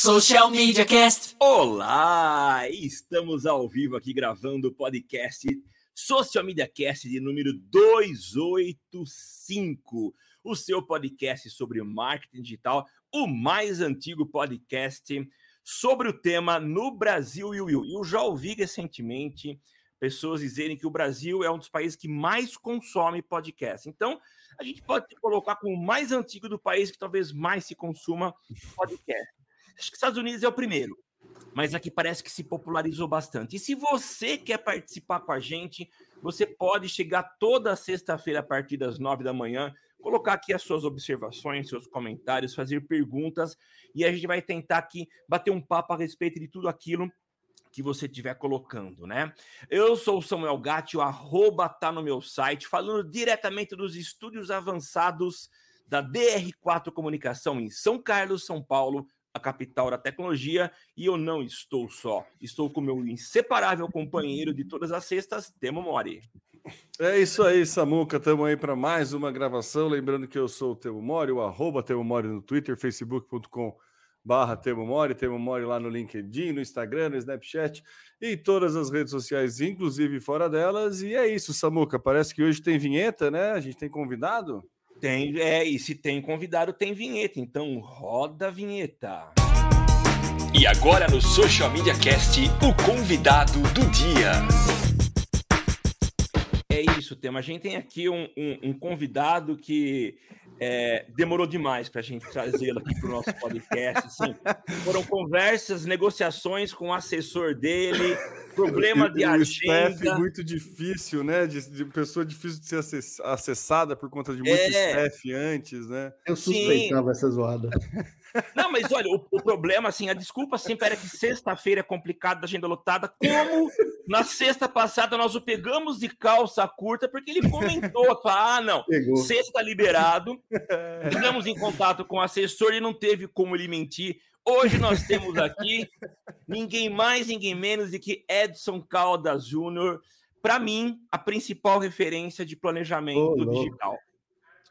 Social Media Cast. Olá! Estamos ao vivo aqui gravando o podcast Social Media Cast de número 285. O seu podcast sobre marketing digital, o mais antigo podcast sobre o tema no Brasil e o Eu já ouvi recentemente pessoas dizerem que o Brasil é um dos países que mais consome podcast. Então, a gente pode colocar como o mais antigo do país que talvez mais se consuma podcast. Acho que Estados Unidos é o primeiro, mas aqui parece que se popularizou bastante. E se você quer participar com a gente, você pode chegar toda sexta-feira a partir das nove da manhã, colocar aqui as suas observações, seus comentários, fazer perguntas e a gente vai tentar aqui bater um papo a respeito de tudo aquilo que você estiver colocando, né? Eu sou o Samuel Gatti, o arroba tá no meu site, falando diretamente dos estúdios avançados da DR4 Comunicação em São Carlos, São Paulo, a capital da tecnologia, e eu não estou só. Estou com meu inseparável companheiro de todas as sextas, Temo Mori. É isso aí, Samuca. Estamos aí para mais uma gravação. Lembrando que eu sou o Temo Mori, o arroba Temo Mori no Twitter, facebook.com barra Temo Mori, Temo Mori lá no LinkedIn, no Instagram, no Snapchat e todas as redes sociais, inclusive fora delas. E é isso, Samuca. Parece que hoje tem vinheta, né? A gente tem convidado. Tem, é, e se tem convidado, tem vinheta. Então roda a vinheta. E agora no Social Media Cast, o convidado do dia. É isso, Tema. A gente tem aqui um, um, um convidado que é, demorou demais para a gente trazê-lo aqui para o nosso podcast. Assim. Foram conversas, negociações com o assessor dele, problema de agenda. muito difícil, né? De, de, pessoa difícil de ser acessada por conta de muito é. staff antes, né? Eu suspeitava Sim. essa zoada. Não, mas olha, o, o, problema, assim, a desculpa sempre era que sexta-feira é complicado da agenda lotada, como na sexta passada nós o pegamos de calça curta, porque ele comentou, ah, não, Pegou. sexta tá liberado, tivemos em contato com o assessor e não teve como ele mentir. Hoje nós temos aqui ninguém mais, ninguém menos do que Edson Caldas Júnior, para mim, a principal referência de planejamento oh, digital.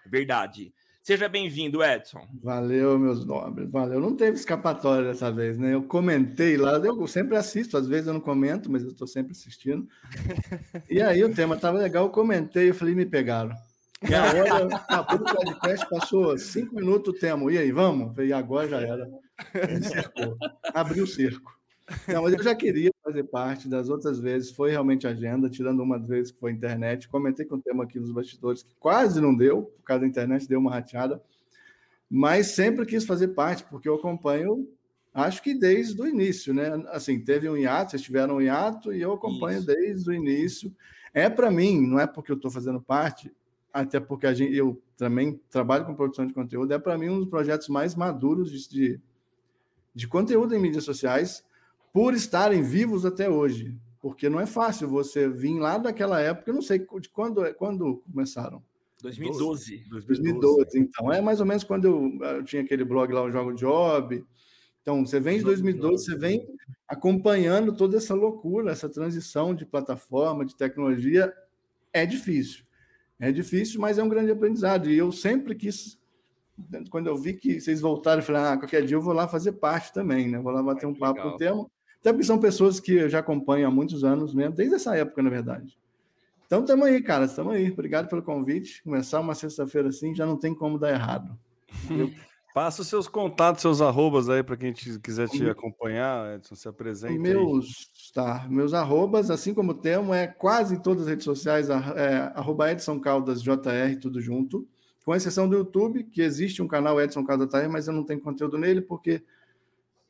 Verdade. Seja bem-vindo, Edson. Valeu, meus nobres. Valeu. Não teve escapatória dessa vez, né? Eu comentei lá, eu sempre assisto, às vezes eu não comento, mas eu estou sempre assistindo. E aí o tema estava legal, eu comentei, eu falei, me pegaram. E a hora, acabou o podcast, passou cinco minutos o tema. E aí, vamos? E agora já era. Abriu o cerco. Não, mas eu já queria fazer parte das outras vezes, foi realmente agenda, tirando uma vez que foi internet. Comentei com o tema aqui nos bastidores, que quase não deu, por causa da internet, deu uma rateada. Mas sempre quis fazer parte, porque eu acompanho, acho que desde o início, né? Assim, teve um hiato, vocês tiveram um hiato, e eu acompanho Isso. desde o início. É para mim, não é porque eu estou fazendo parte, até porque a gente, eu também trabalho com produção de conteúdo, é para mim um dos projetos mais maduros de, de, de conteúdo em mídias sociais por estarem vivos até hoje. Porque não é fácil você vir lá daquela época, eu não sei de quando, quando começaram. 2012. 2012. então. É mais ou menos quando eu, eu tinha aquele blog lá, o Jogo Job. Então, você vem de 2012, você vem acompanhando toda essa loucura, essa transição de plataforma, de tecnologia. É difícil. É difícil, mas é um grande aprendizado. E eu sempre quis, quando eu vi que vocês voltaram, eu falei, ah, qualquer dia eu vou lá fazer parte também, né? Vou lá bater um papo com o tema. Até porque são pessoas que eu já acompanho há muitos anos mesmo, desde essa época, na verdade. Então, estamos aí, cara, estamos aí. Obrigado pelo convite. Começar uma sexta-feira assim já não tem como dar errado. Passa os seus contatos, seus arrobas aí para quem te, quiser te acompanhar, Edson, se apresente. Meus, tá, meus arrobas, assim como o Temo, é quase em todas as redes sociais, é, arroba Edson Caldas JR, tudo junto. Com exceção do YouTube, que existe um canal Edson Caldas JR, mas eu não tenho conteúdo nele porque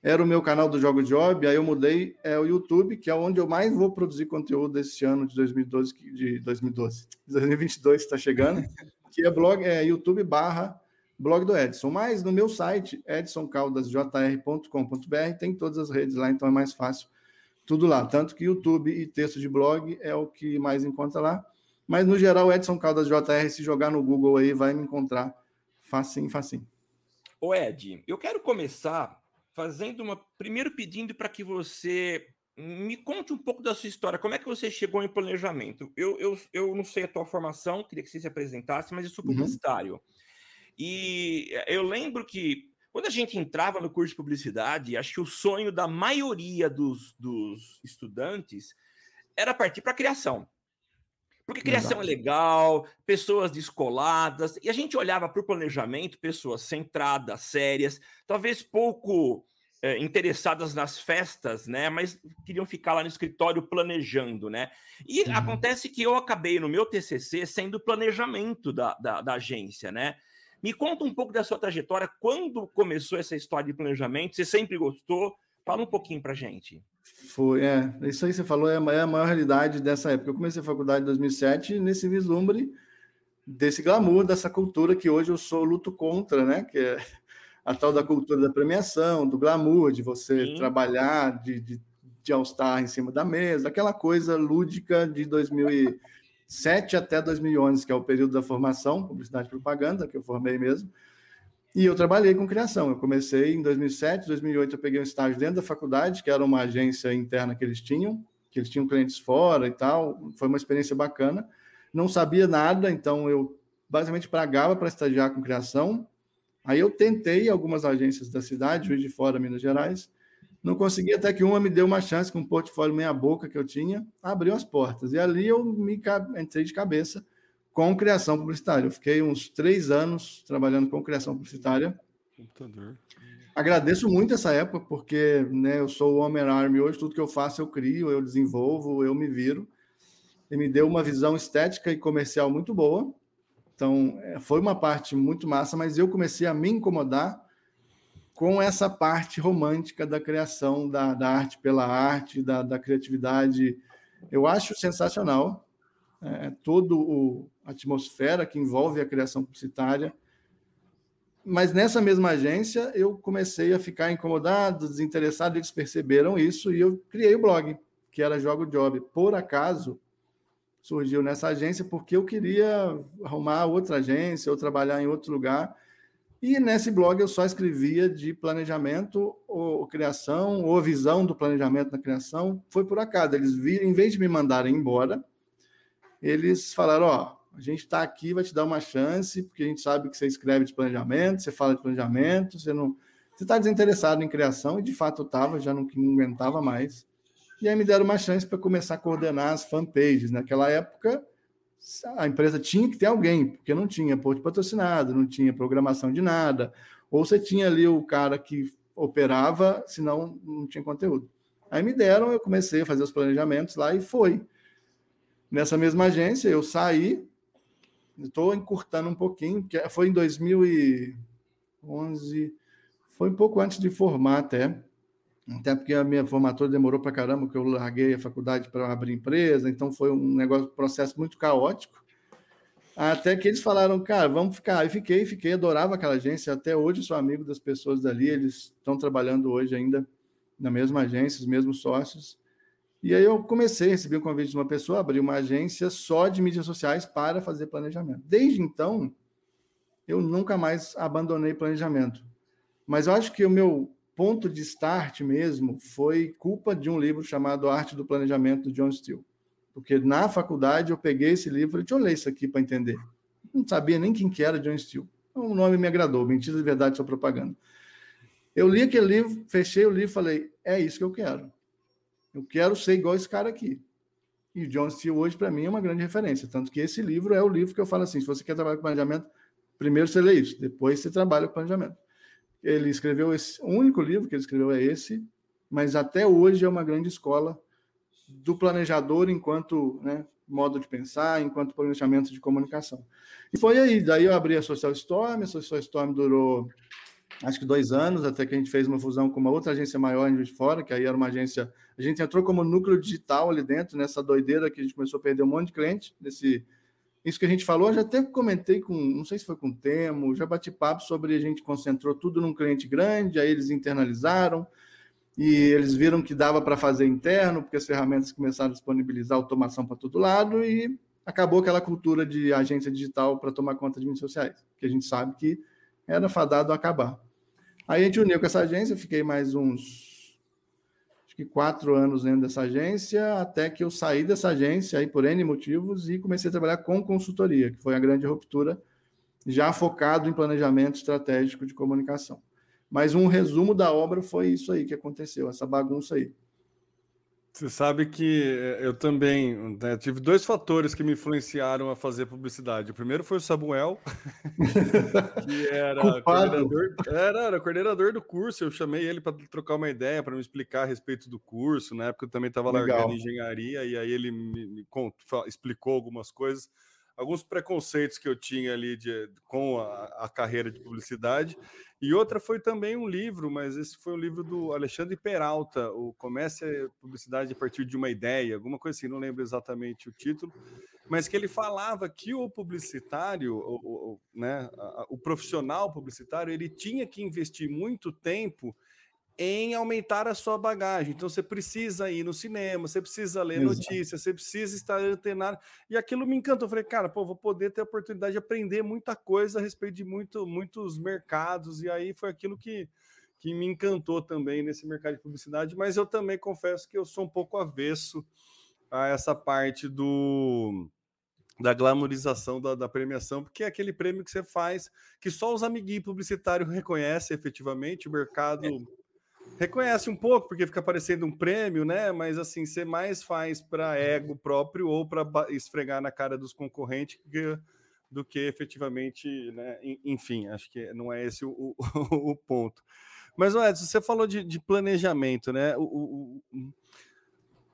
era o meu canal do Jogo Job, aí eu mudei é o YouTube, que é onde eu mais vou produzir conteúdo esse ano de 2012, de 2012, 2022 está chegando, que é blog, é YouTube barra blog do Edson. Mas no meu site, edsоncaldasjr.com.br, tem todas as redes lá, então é mais fácil tudo lá. Tanto que YouTube e texto de blog é o que mais encontra lá. Mas no geral, Edson Caldas JR, se jogar no Google aí, vai me encontrar facinho, facinho. Ô Ed, eu quero começar fazendo uma. Primeiro pedindo para que você me conte um pouco da sua história. Como é que você chegou em planejamento? Eu, eu, eu não sei a tua formação, queria que você se apresentasse, mas eu sou uhum. publicitário. Uhum. E eu lembro que Quando a gente entrava no curso de publicidade, acho que o sonho da maioria dos, dos estudantes era partir para a criação. Porque criação é legal, pessoas descoladas, e a gente olhava para o planejamento, pessoas centradas, sérias, talvez pouco é, interessadas nas festas, né? Mas queriam ficar lá no escritório planejando, né? E uhum. acontece que eu acabei no meu TCC sendo planejamento da, da, da, agência, né? Me conta um pouco da sua trajetória, quando começou essa história de planejamento? Você sempre gostou? Fala um pouquinho para gente. Foi, é, isso aí que você falou é, é a maior realidade dessa época. Eu comecei a faculdade em 2007 nesse vislumbre desse glamour, dessa cultura que hoje eu sou luto contra, né? Que é a tal da cultura da premiação, do glamour, de você Sim. trabalhar de, de, de All-Star em cima da mesa, aquela coisa lúdica de 2007 até 2011, que é o período da formação, publicidade e propaganda, que eu formei mesmo. E eu trabalhei com criação. Eu comecei em 2007, 2008 eu peguei um estágio dentro da faculdade, que era uma agência interna que eles tinham, que eles tinham clientes fora e tal. Foi uma experiência bacana. Não sabia nada, então eu basicamente pagava para estagiar com criação. Aí eu tentei algumas agências da cidade, Juiz de Fora, Minas Gerais. Não consegui até que uma me deu uma chance com um portfólio meia boca que eu tinha, abriu as portas. E ali eu me entrei de cabeça com criação publicitária. Eu fiquei uns três anos trabalhando com criação publicitária. Computador. Agradeço muito essa época, porque né, eu sou o Homer Army hoje, tudo que eu faço eu crio, eu desenvolvo, eu me viro. E me deu uma visão estética e comercial muito boa. Então, é, foi uma parte muito massa, mas eu comecei a me incomodar com essa parte romântica da criação, da, da arte pela arte, da, da criatividade. Eu acho sensacional é, toda a atmosfera que envolve a criação publicitária. Mas nessa mesma agência, eu comecei a ficar incomodado, desinteressado, eles perceberam isso e eu criei o blog, que era Jogo Job. Por acaso, surgiu nessa agência porque eu queria arrumar outra agência ou trabalhar em outro lugar. E nesse blog eu só escrevia de planejamento ou criação ou visão do planejamento na criação. Foi por acaso. Eles viram, em vez de me mandarem embora, eles falaram: ó, a gente está aqui, vai te dar uma chance, porque a gente sabe que você escreve de planejamento, você fala de planejamento, você não. Você está desinteressado em criação, e de fato eu estava, já não, não aguentava mais. E aí me deram uma chance para começar a coordenar as fanpages. Naquela época, a empresa tinha que ter alguém, porque não tinha post patrocinado, não tinha programação de nada. Ou você tinha ali o cara que operava, senão não tinha conteúdo. Aí me deram, eu comecei a fazer os planejamentos lá e foi. Nessa mesma agência, eu saí, estou encurtando um pouquinho, que foi em 2011, foi um pouco antes de formar até, até porque a minha formatura demorou para caramba, porque eu larguei a faculdade para abrir empresa, então foi um negócio, processo muito caótico. Até que eles falaram, cara, vamos ficar. Aí fiquei, fiquei, adorava aquela agência. Até hoje sou amigo das pessoas dali, eles estão trabalhando hoje ainda na mesma agência, os mesmos sócios. E aí eu comecei a receber um convite de uma pessoa, abrir uma agência só de mídias sociais para fazer planejamento. Desde então, eu nunca mais abandonei planejamento. Mas eu acho que o meu ponto de start mesmo foi culpa de um livro chamado Arte do Planejamento, do John Steele. Porque na faculdade eu peguei esse livro e falei, deixa eu ler isso aqui para entender. Não sabia nem quem que era John Steele. O nome me agradou, mentira de verdade, sua propaganda. Eu li aquele livro, fechei o livro e falei, é isso que eu quero. Eu quero ser igual esse cara aqui. E John Steele hoje, para mim, é uma grande referência. Tanto que esse livro é o livro que eu falo assim: se você quer trabalhar com planejamento, primeiro você lê isso, depois você trabalha com planejamento. Ele escreveu esse, o único livro que ele escreveu é esse, mas até hoje é uma grande escola do planejador enquanto né, modo de pensar, enquanto planejamento de comunicação. E foi aí, daí eu abri a Social Storm, a Social Storm durou acho que dois anos, até que a gente fez uma fusão com uma outra agência maior em Juiz de Fora, que aí era uma agência. A gente entrou como núcleo digital ali dentro, nessa doideira que a gente começou a perder um monte de cliente. Nesse, isso que a gente falou, já até comentei com, não sei se foi com o Temo, já bati papo sobre a gente concentrou tudo num cliente grande, aí eles internalizaram e eles viram que dava para fazer interno, porque as ferramentas começaram a disponibilizar automação para todo lado e acabou aquela cultura de agência digital para tomar conta de mídias sociais, que a gente sabe que era fadado acabar. Aí a gente uniu com essa agência, fiquei mais uns acho que quatro anos dentro dessa agência, até que eu saí dessa agência aí por N motivos e comecei a trabalhar com consultoria, que foi a grande ruptura, já focado em planejamento estratégico de comunicação. Mas um resumo da obra foi isso aí que aconteceu, essa bagunça aí. Você sabe que eh, eu também né, tive dois fatores que me influenciaram a fazer publicidade. O primeiro foi o Samuel, que era coordenador, era, era coordenador do curso. Eu chamei ele para trocar uma ideia, para me explicar a respeito do curso. Na época eu também estava largando engenharia, e aí ele me, me explicou algumas coisas alguns preconceitos que eu tinha ali de, com a, a, carreira de publicidade. E outra foi também um livro, mas esse foi um livro do Alexandre Peralta, o Comece a Publicidade a partir de uma ideia, alguma coisa assim, não lembro exatamente o título, mas que ele falava que o publicitário, o, o, né, o profissional publicitário, ele tinha que investir muito tempo em aumentar a sua bagagem. Então você precisa ir no cinema, você precisa ler Exato. notícias, você precisa estar antenado. E aquilo me encantou. Eu falei, cara, pô, vou poder ter a oportunidade de aprender muita coisa a respeito de muito, muitos mercados. E aí foi aquilo que, que me encantou também nesse mercado de publicidade. Mas eu também confesso que eu sou um pouco avesso a essa parte do da glamorização da, da, premiação, porque é aquele prêmio que você faz, que só os amiguinhos publicitários reconhecem efetivamente, o mercado é reconhece um pouco, porque fica parecendo um prêmio, né? Mas assim, você mais faz para ego próprio ou para esfregar na cara dos concorrentes do que efetivamente, né? Enfim, acho que não é esse o, o, o ponto. Mas, Edson, você falou de, de planejamento, né? O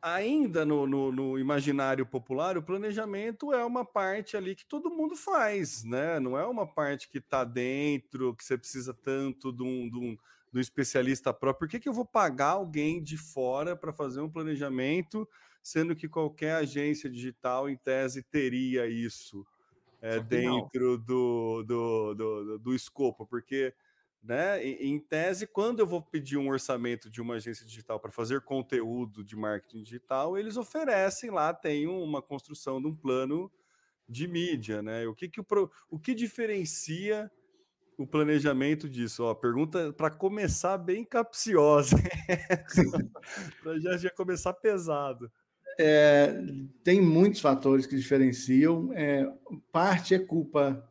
ainda no, no, no, imaginário popular, o planejamento é uma parte ali que todo mundo faz, né? Não é uma parte que está dentro, que você precisa tanto de um, de um do especialista próprio. Por que, que eu vou pagar alguém de fora para fazer um planejamento, sendo que qualquer agência digital, em tese, teria isso é, dentro do, do, do, do, escopo? Porque, né, em, em tese, quando eu vou pedir um orçamento de uma agência digital para fazer conteúdo de marketing digital, eles oferecem lá, tem uma construção de um plano de mídia, né? O que, que o, o que diferencia o planejamento disso? Ó, pergunta para começar bem capciosa, para já, já começar pesado. É, tem muitos fatores que diferenciam. É, parte é culpa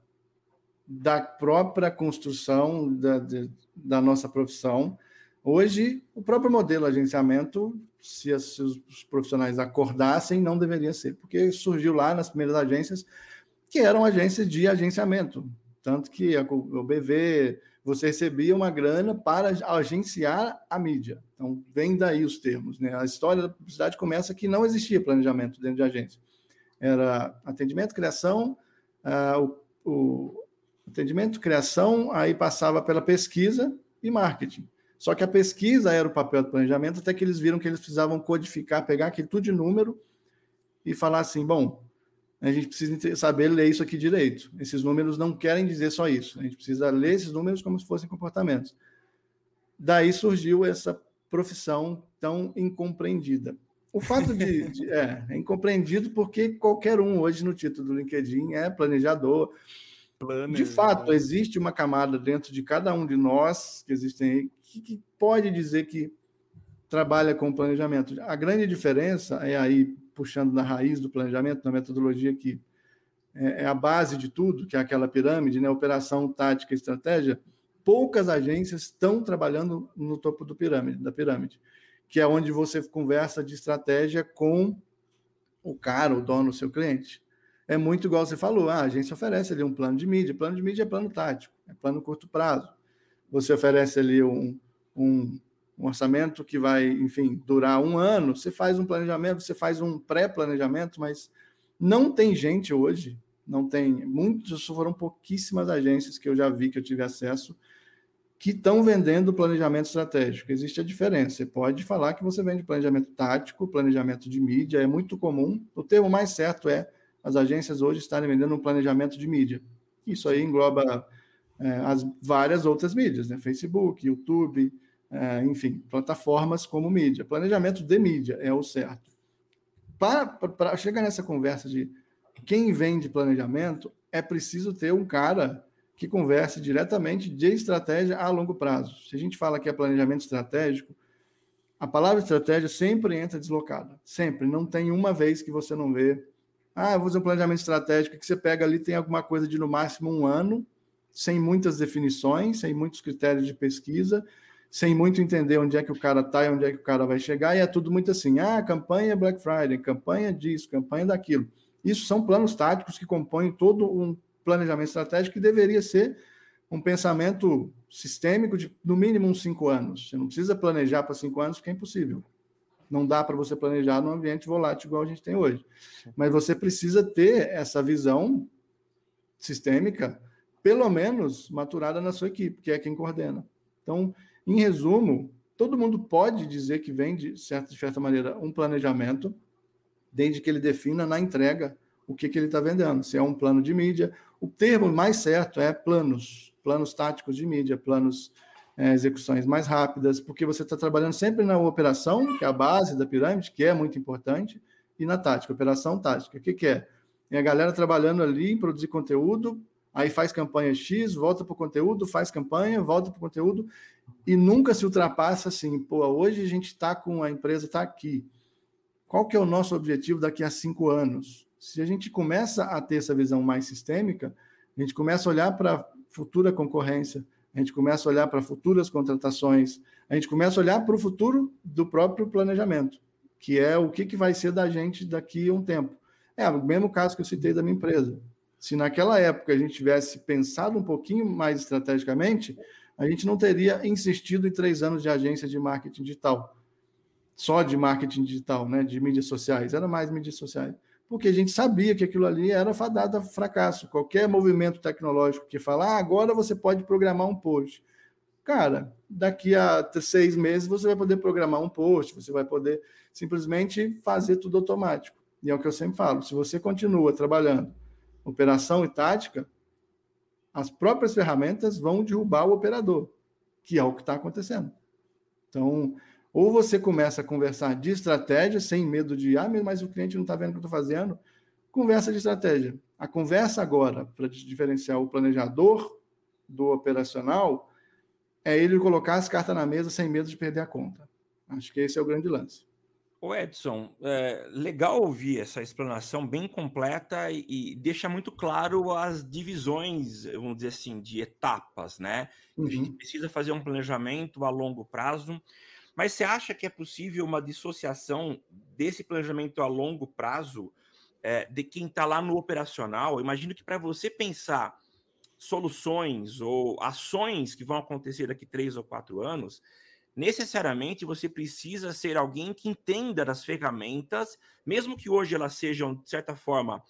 da própria construção da, de, da nossa profissão. Hoje, o próprio modelo agenciamento, se, se os profissionais acordassem, não deveria ser, porque surgiu lá nas primeiras agências que eram agências de agenciamento. Tanto que o BV, você recebia uma grana para agenciar a mídia. Então, vem daí os termos. Né? A história da publicidade começa que não existia planejamento dentro de agência. Era atendimento, criação, uh, o, o atendimento, criação, aí passava pela pesquisa e marketing. Só que a pesquisa era o papel do planejamento, até que eles viram que eles precisavam codificar, pegar aquilo tudo de número e falar assim: bom, a gente precisa saber ler isso aqui direito. Esses números não querem dizer só isso. A gente precisa ler esses números como se fossem comportamentos. Daí surgiu essa profissão tão incompreendida. O fato de, de é, é, incompreendido porque qualquer um hoje no título do LinkedIn é planejador. De fato, existe uma camada dentro de cada um de nós que existem aí que, que pode dizer que trabalha com planejamento. A grande diferença é aí puxando na raiz do planejamento, na metodologia que é, é a base de tudo, que é aquela pirâmide, né? operação, tática, estratégia, poucas agências estão trabalhando no topo do pirâmide, da pirâmide, que é onde você conversa de estratégia com o cara, o dono, o seu cliente. É muito igual você falou, ah, a agência oferece ali um plano de mídia, plano de mídia é plano tático, é plano curto prazo. Você oferece ali um, um um orçamento que vai, enfim, durar um ano, você faz um planejamento, você faz um pré-planejamento, mas não tem gente hoje, não tem, muitos, foram pouquíssimas agências que eu já vi, que eu tive acesso, que estão vendendo planejamento estratégico. Existe a diferença. Você pode falar que você vende planejamento tático, planejamento de mídia, é muito comum. O termo mais certo é as agências hoje estarem vendendo um planejamento de mídia. Isso aí engloba é, as várias outras mídias, né? Facebook, YouTube, é, enfim, plataformas como mídia. Planejamento de mídia é o certo. Para chegar nessa conversa de quem vende planejamento, é preciso ter um cara que converse diretamente de estratégia a longo prazo. Se a gente fala que é planejamento estratégico, a palavra estratégia sempre entra deslocada. Sempre. Não tem uma vez que você não vê. Ah, eu vou fazer um planejamento estratégico que você pega ali, tem alguma coisa de no máximo um ano, sem muitas definições, sem muitos critérios de pesquisa, sem muito entender onde é que o cara está e onde é que o cara vai chegar, e é tudo muito assim, ah, campanha Black Friday, campanha disso, campanha daquilo. Isso são planos táticos que compõem todo um planejamento estratégico que deveria ser um pensamento sistêmico de no mínimo uns cinco anos. Você não precisa planejar para cinco anos, porque é impossível. Não dá para você planejar num ambiente volátil igual a gente tem hoje. Mas você precisa ter essa visão sistêmica, pelo menos maturada na sua equipe, que é quem coordena. Então, em resumo, todo mundo pode dizer que vem, de certa, de certa maneira, um planejamento, desde que ele defina na entrega o que, que ele está vendendo. Se é um plano de mídia, o termo mais certo é planos, planos táticos de mídia, planos é, execuções mais rápidas, porque você está trabalhando sempre na operação, que é a base da pirâmide, que é muito importante, e na tática, operação tática. O que, que é? É a galera trabalhando ali em produzir conteúdo, aí faz campanha X, volta para o conteúdo, faz campanha, volta para o conteúdo, e nunca se ultrapassa assim, pô, hoje a gente está com a empresa está aqui. Qual que é o nosso objetivo daqui a cinco anos? Se a gente começa a ter essa visão mais sistêmica, a gente começa a olhar para a futura concorrência, a gente começa a olhar para futuras contratações, a gente começa a olhar para o futuro do próprio planejamento, que é o que, que vai ser da gente daqui a um tempo. É o mesmo caso que eu citei da minha empresa. Se naquela época a gente tivesse pensado um pouquinho mais estrategicamente, a gente não teria insistido em três anos de agência de marketing digital, só de marketing digital, né, de mídias sociais, era mais mídias sociais, porque a gente sabia que aquilo ali era fadado a fracasso. Qualquer movimento tecnológico que falar, ah, agora você pode programar um post. Cara, daqui a seis meses você vai poder programar um post, você vai poder simplesmente fazer tudo automático. E é o que eu sempre falo: se você continua trabalhando operação e tática, as próprias ferramentas vão derrubar o operador, que é o que está acontecendo. Então, ou você começa a conversar de estratégia, sem medo de, ah, mas o cliente não está vendo o que eu estou fazendo. Conversa de estratégia. A conversa agora, para diferenciar o planejador do operacional, é ele colocar as cartas na mesa sem medo de perder a conta. Acho que esse é o grande lance. O Edson, é legal ouvir essa explanação bem completa e, e, deixa muito claro as divisões, vamos dizer assim, de etapas, né? Uhum. A gente uhum. precisa fazer um planejamento a longo prazo, mas você acha que é possível uma dissociação desse planejamento a longo prazo é, de quem está lá no operacional? imagino que para você pensar soluções ou ações que vão acontecer daqui três ou quatro anos, necessariamente você precisa ser alguém que entenda das ferramentas, mesmo que hoje elas sejam, de certa forma,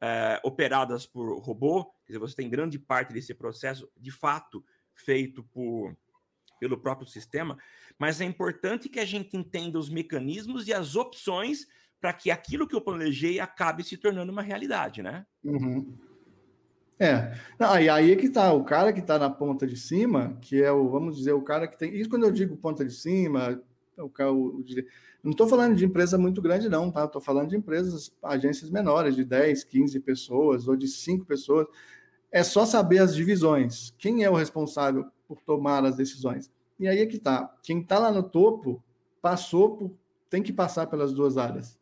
é, operadas por robô, quer dizer, você tem grande parte desse processo, de fato, feito por, pelo próprio sistema, mas é importante que a gente entenda os mecanismos e as opções para que aquilo que eu planejei acabe se tornando uma realidade, né? Uhum. É, e aí é que tá, o cara que está na ponta de cima, que é o, vamos dizer, o cara que tem. Isso quando eu digo ponta de cima, o, o, não estou falando de empresa muito grande, não, tá? Estou falando de empresas, agências menores, de 10, 15 pessoas ou de 5 pessoas. É só saber as divisões. Quem é o responsável por tomar as decisões? E aí é que tá. Quem está lá no topo passou por. tem que passar pelas duas áreas.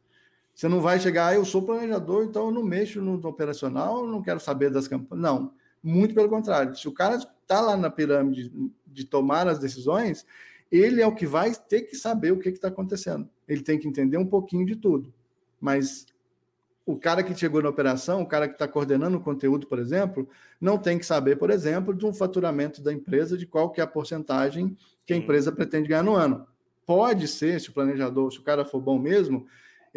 Você não vai chegar, ah, eu sou planejador, então eu não mexo no operacional, não quero saber das campanhas. Não, muito pelo contrário. Se o cara está lá na pirâmide de tomar as decisões, ele é o que vai ter que saber o que está acontecendo. Ele tem que entender um pouquinho de tudo. Mas o cara que chegou na operação, o cara que está coordenando o conteúdo, por exemplo, não tem que saber, por exemplo, de um faturamento da empresa, de qual que é a porcentagem que a empresa pretende ganhar no ano. Pode ser, se o planejador, se o cara for bom mesmo,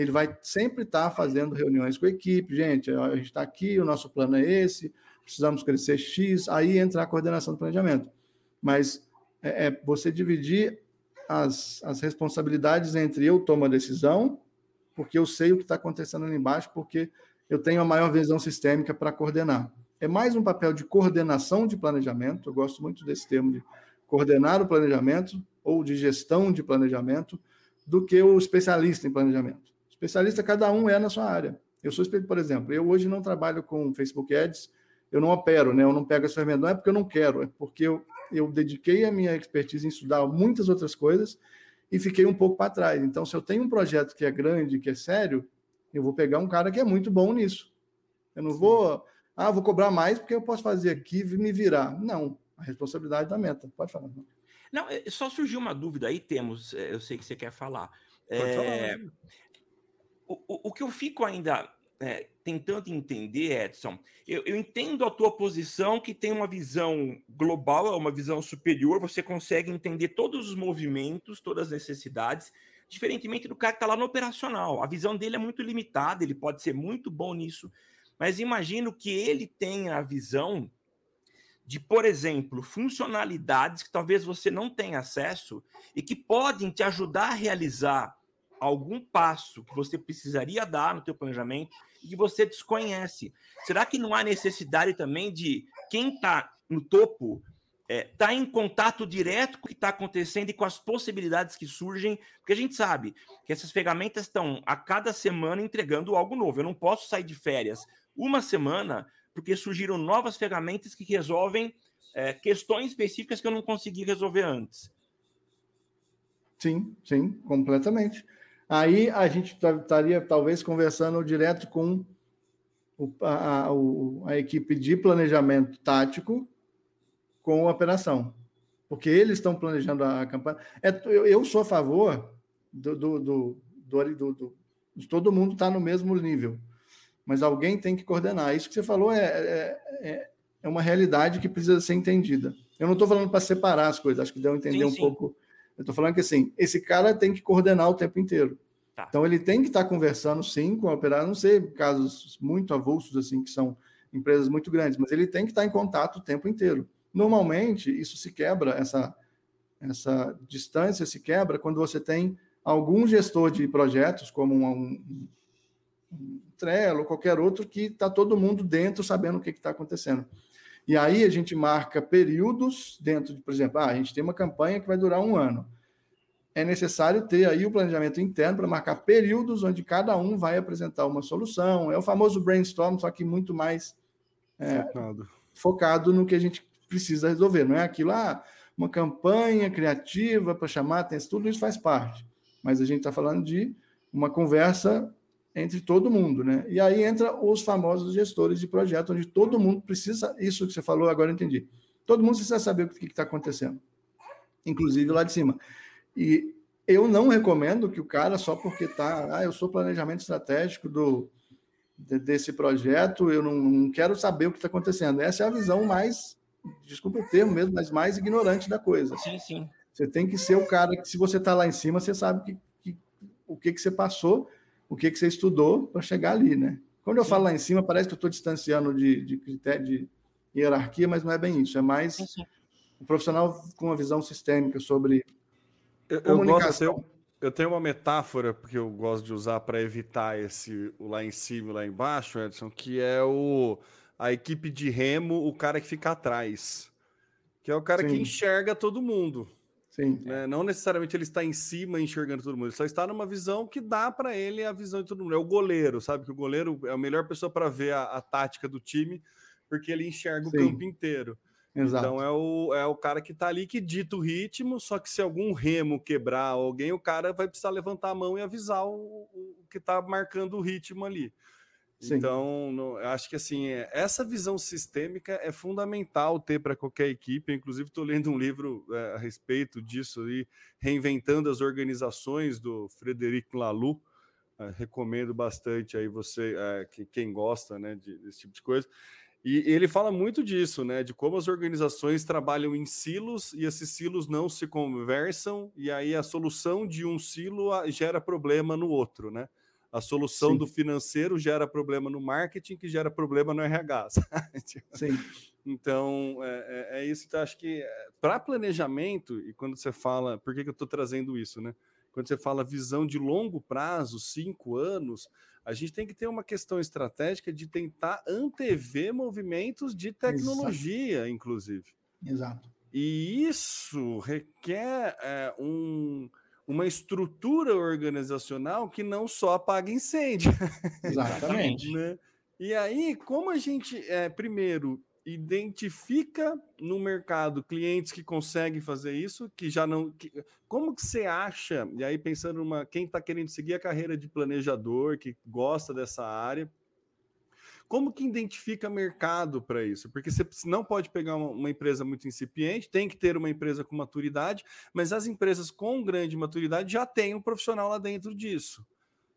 ele vai sempre estar tá fazendo reuniões com a equipe. Gente, a gente está aqui, o nosso plano é esse, precisamos crescer X, aí entra a coordenação do planejamento. Mas é, é você dividir as, as responsabilidades entre eu tomo a decisão, porque eu sei o que está acontecendo ali embaixo, porque eu tenho a maior visão sistêmica para coordenar. É mais um papel de coordenação de planejamento, eu gosto muito desse termo de coordenar o planejamento ou de gestão de planejamento, do que o especialista em planejamento. Especialista, cada um é na sua área. Eu sou, por exemplo, eu hoje não trabalho com Facebook Ads, eu não opero, né? Eu não pego essa ferramenta, não é porque eu não quero, é porque eu, eu dediquei a minha expertise em estudar muitas outras coisas e fiquei um pouco para trás. Então, se eu tenho um projeto que é grande, que é sério, eu vou pegar um cara que é muito bom nisso. Eu não Sim. vou Ah, vou cobrar mais porque eu posso fazer aqui e me virar. Não, a responsabilidade da meta. Pode falar. Não, é, só surgiu uma dúvida aí, temos, é, eu sei que você quer falar. É, o, que eu fico ainda é, tentando entender, Edson, eu, eu, entendo a tua posição que tem uma visão global, uma visão superior, você consegue entender todos os movimentos, todas as necessidades, diferentemente do cara que está lá no operacional. A visão dele é muito limitada, ele pode ser muito bom nisso, mas imagino que ele tenha a visão de, por exemplo, funcionalidades que talvez você não tenha acesso e que podem te ajudar a realizar algum passo que você precisaria dar no teu planejamento e que você desconhece. Será que não há necessidade também de quem está no topo estar é, tá em contato direto com o que está acontecendo e com as possibilidades que surgem? Porque a gente sabe que essas ferramentas estão a cada semana entregando algo novo. Eu não posso sair de férias uma semana porque surgiram novas ferramentas que resolvem é, questões específicas que eu não consegui resolver antes. Sim, sim, completamente. Aí a gente estaria talvez conversando direto com a, a, a, equipe de planejamento tático com a operação, porque eles estão planejando a campanha. É, eu, eu sou a favor do, do, do, do, do de todo mundo estar tá no mesmo nível mas alguém tem que coordenar. Isso que você falou é, é, é, é uma realidade que precisa ser entendida. Eu não estou falando para separar as coisas, acho que deu a entender sim, um sim. pouco. Eu estou falando que assim, esse cara tem que coordenar o tempo inteiro. Tá. Então ele tem que estar tá conversando sim com a operária, não sei casos muito avulsos assim que são empresas muito grandes, mas ele tem que estar tá em contato o tempo inteiro. Normalmente isso se quebra essa essa distância se quebra quando você tem algum gestor de projetos como um, um Trello, qualquer outro, que está todo mundo dentro sabendo o que está acontecendo. E aí a gente marca períodos dentro de, por exemplo, ah, a gente tem uma campanha que vai durar um ano. É necessário ter aí o planejamento interno para marcar períodos onde cada um vai apresentar uma solução. É o famoso brainstorm, só que muito mais é, focado. focado no que a gente precisa resolver. Não é aquilo, ah, uma campanha criativa para chamar atenção, tudo isso faz parte. Mas a gente está falando de uma conversa entre todo mundo, né? E aí entra os famosos gestores de projeto, onde todo mundo precisa, isso que você falou, agora eu entendi. Todo mundo precisa saber o que está acontecendo, inclusive lá de cima. E eu não recomendo que o cara, só porque está, ah, eu sou planejamento estratégico do, desse projeto, eu não, não quero saber o que está acontecendo. Essa é a visão mais, desculpa o termo mesmo, mas mais ignorante da coisa. Sim, sim. Você tem que ser o cara que, se você está lá em cima, você sabe que, que, o que, que você passou o que, que você estudou para chegar ali, né? Quando eu Sim. falo lá em cima, parece que eu estou distanciando de, de critério de hierarquia, mas não é bem isso. É mais Sim. um profissional com uma visão sistêmica sobre eu, comunicação. Eu, gosto, eu, eu tenho uma metáfora que eu gosto de usar para evitar esse o lá em cima e lá embaixo, Edson, que é o a equipe de remo, o cara que fica atrás, que é o cara Sim. que enxerga todo mundo. Sim. Né? Não necessariamente ele está em cima enxergando todo mundo, ele só está numa visão que dá para ele a visão de todo mundo. É o goleiro, sabe? Que o goleiro é a melhor pessoa para ver a, a, tática do time, porque ele enxerga Sim. o campo inteiro. Exato. Então é o, é o cara que está ali que dita o ritmo, só que se algum remo quebrar alguém, o cara vai precisar levantar a mão e avisar o, o que está marcando o ritmo ali. Sim. Então, acho que assim, é, essa visão sistêmica é fundamental ter para qualquer equipe. Inclusive, estou lendo um livro é, a respeito disso e reinventando as organizações do Frederic Laloux. É, recomendo bastante aí você, é, que, quem gosta né, de, desse tipo de coisa. E ele fala muito disso, né? De como as organizações trabalham em silos e esses silos não se conversam, e aí a solução de um silo gera problema no outro, né? A solução Sim. do financeiro gera problema no marketing, que gera problema no RH. Sim. Então, é, é, é isso. Então, acho que é, para planejamento, e quando você fala, por que, que eu estou trazendo isso, né? Quando você fala visão de longo prazo, cinco anos, a gente tem que ter uma questão estratégica de tentar antever movimentos de tecnologia, Exato. inclusive. Exato. E isso requer é, um, uma estrutura organizacional que não só apaga incêndio. Exatamente. né? E aí, como a gente, é, primeiro, identifica no mercado clientes que conseguem fazer isso, que já não. Que, como que você acha, e aí pensando numa quem está querendo seguir a carreira de planejador, que gosta dessa área, como que identifica mercado para isso? Porque você não pode pegar uma, uma, empresa muito incipiente, tem que ter uma empresa com maturidade, mas as empresas com grande maturidade já têm um profissional lá dentro disso.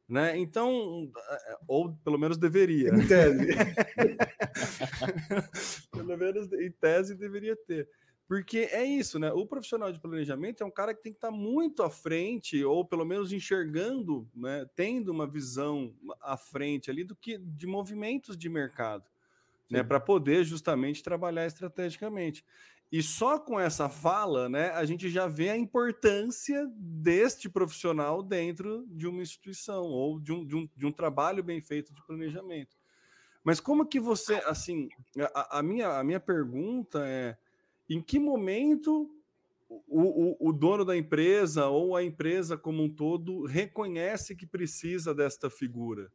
Né? Então, é, ou pelo menos deveria. Em tese. pelo menos em tese deveria ter. Porque é isso, né? O profissional de planejamento é um cara que tem que estar muito à frente, ou pelo menos enxergando, né? tendo uma visão à frente ali do que de movimentos de mercado, né? Para poder justamente trabalhar estrategicamente. E só com essa fala, né, a gente já vê a importância deste profissional dentro de uma instituição ou de um, de um, de um trabalho bem feito de planejamento. Mas como que você, assim, a, a minha, a minha pergunta é em que momento o, o, o, dono da empresa ou a empresa como um todo reconhece que precisa desta figura,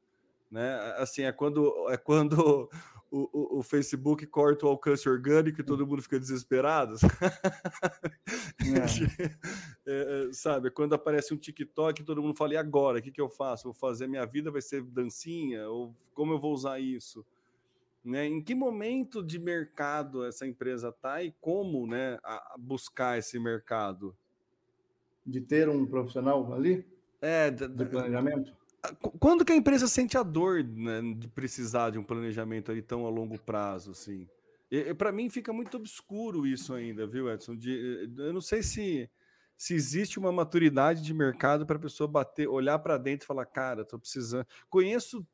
né? Assim é quando é quando o, o, o Facebook corta o alcance orgânico e todo mundo fica desesperado, é. É, sabe? Quando aparece um TikTok, todo mundo fala e agora, o que, que eu faço? Vou fazer minha vida vai ser dancinha ou como eu vou usar isso? Né? Em que momento de mercado essa empresa está e como né, buscar esse mercado? De ter um profissional ali? É, de, de planejamento? Quando que a empresa sente a dor né, de precisar de um planejamento ali tão a longo prazo, assim? Para mim fica muito obscuro isso ainda, viu, Edson? De, eu não sei se, se existe uma maturidade de mercado para a pessoa bater, olhar para dentro e falar, cara, estou precisando. Conheço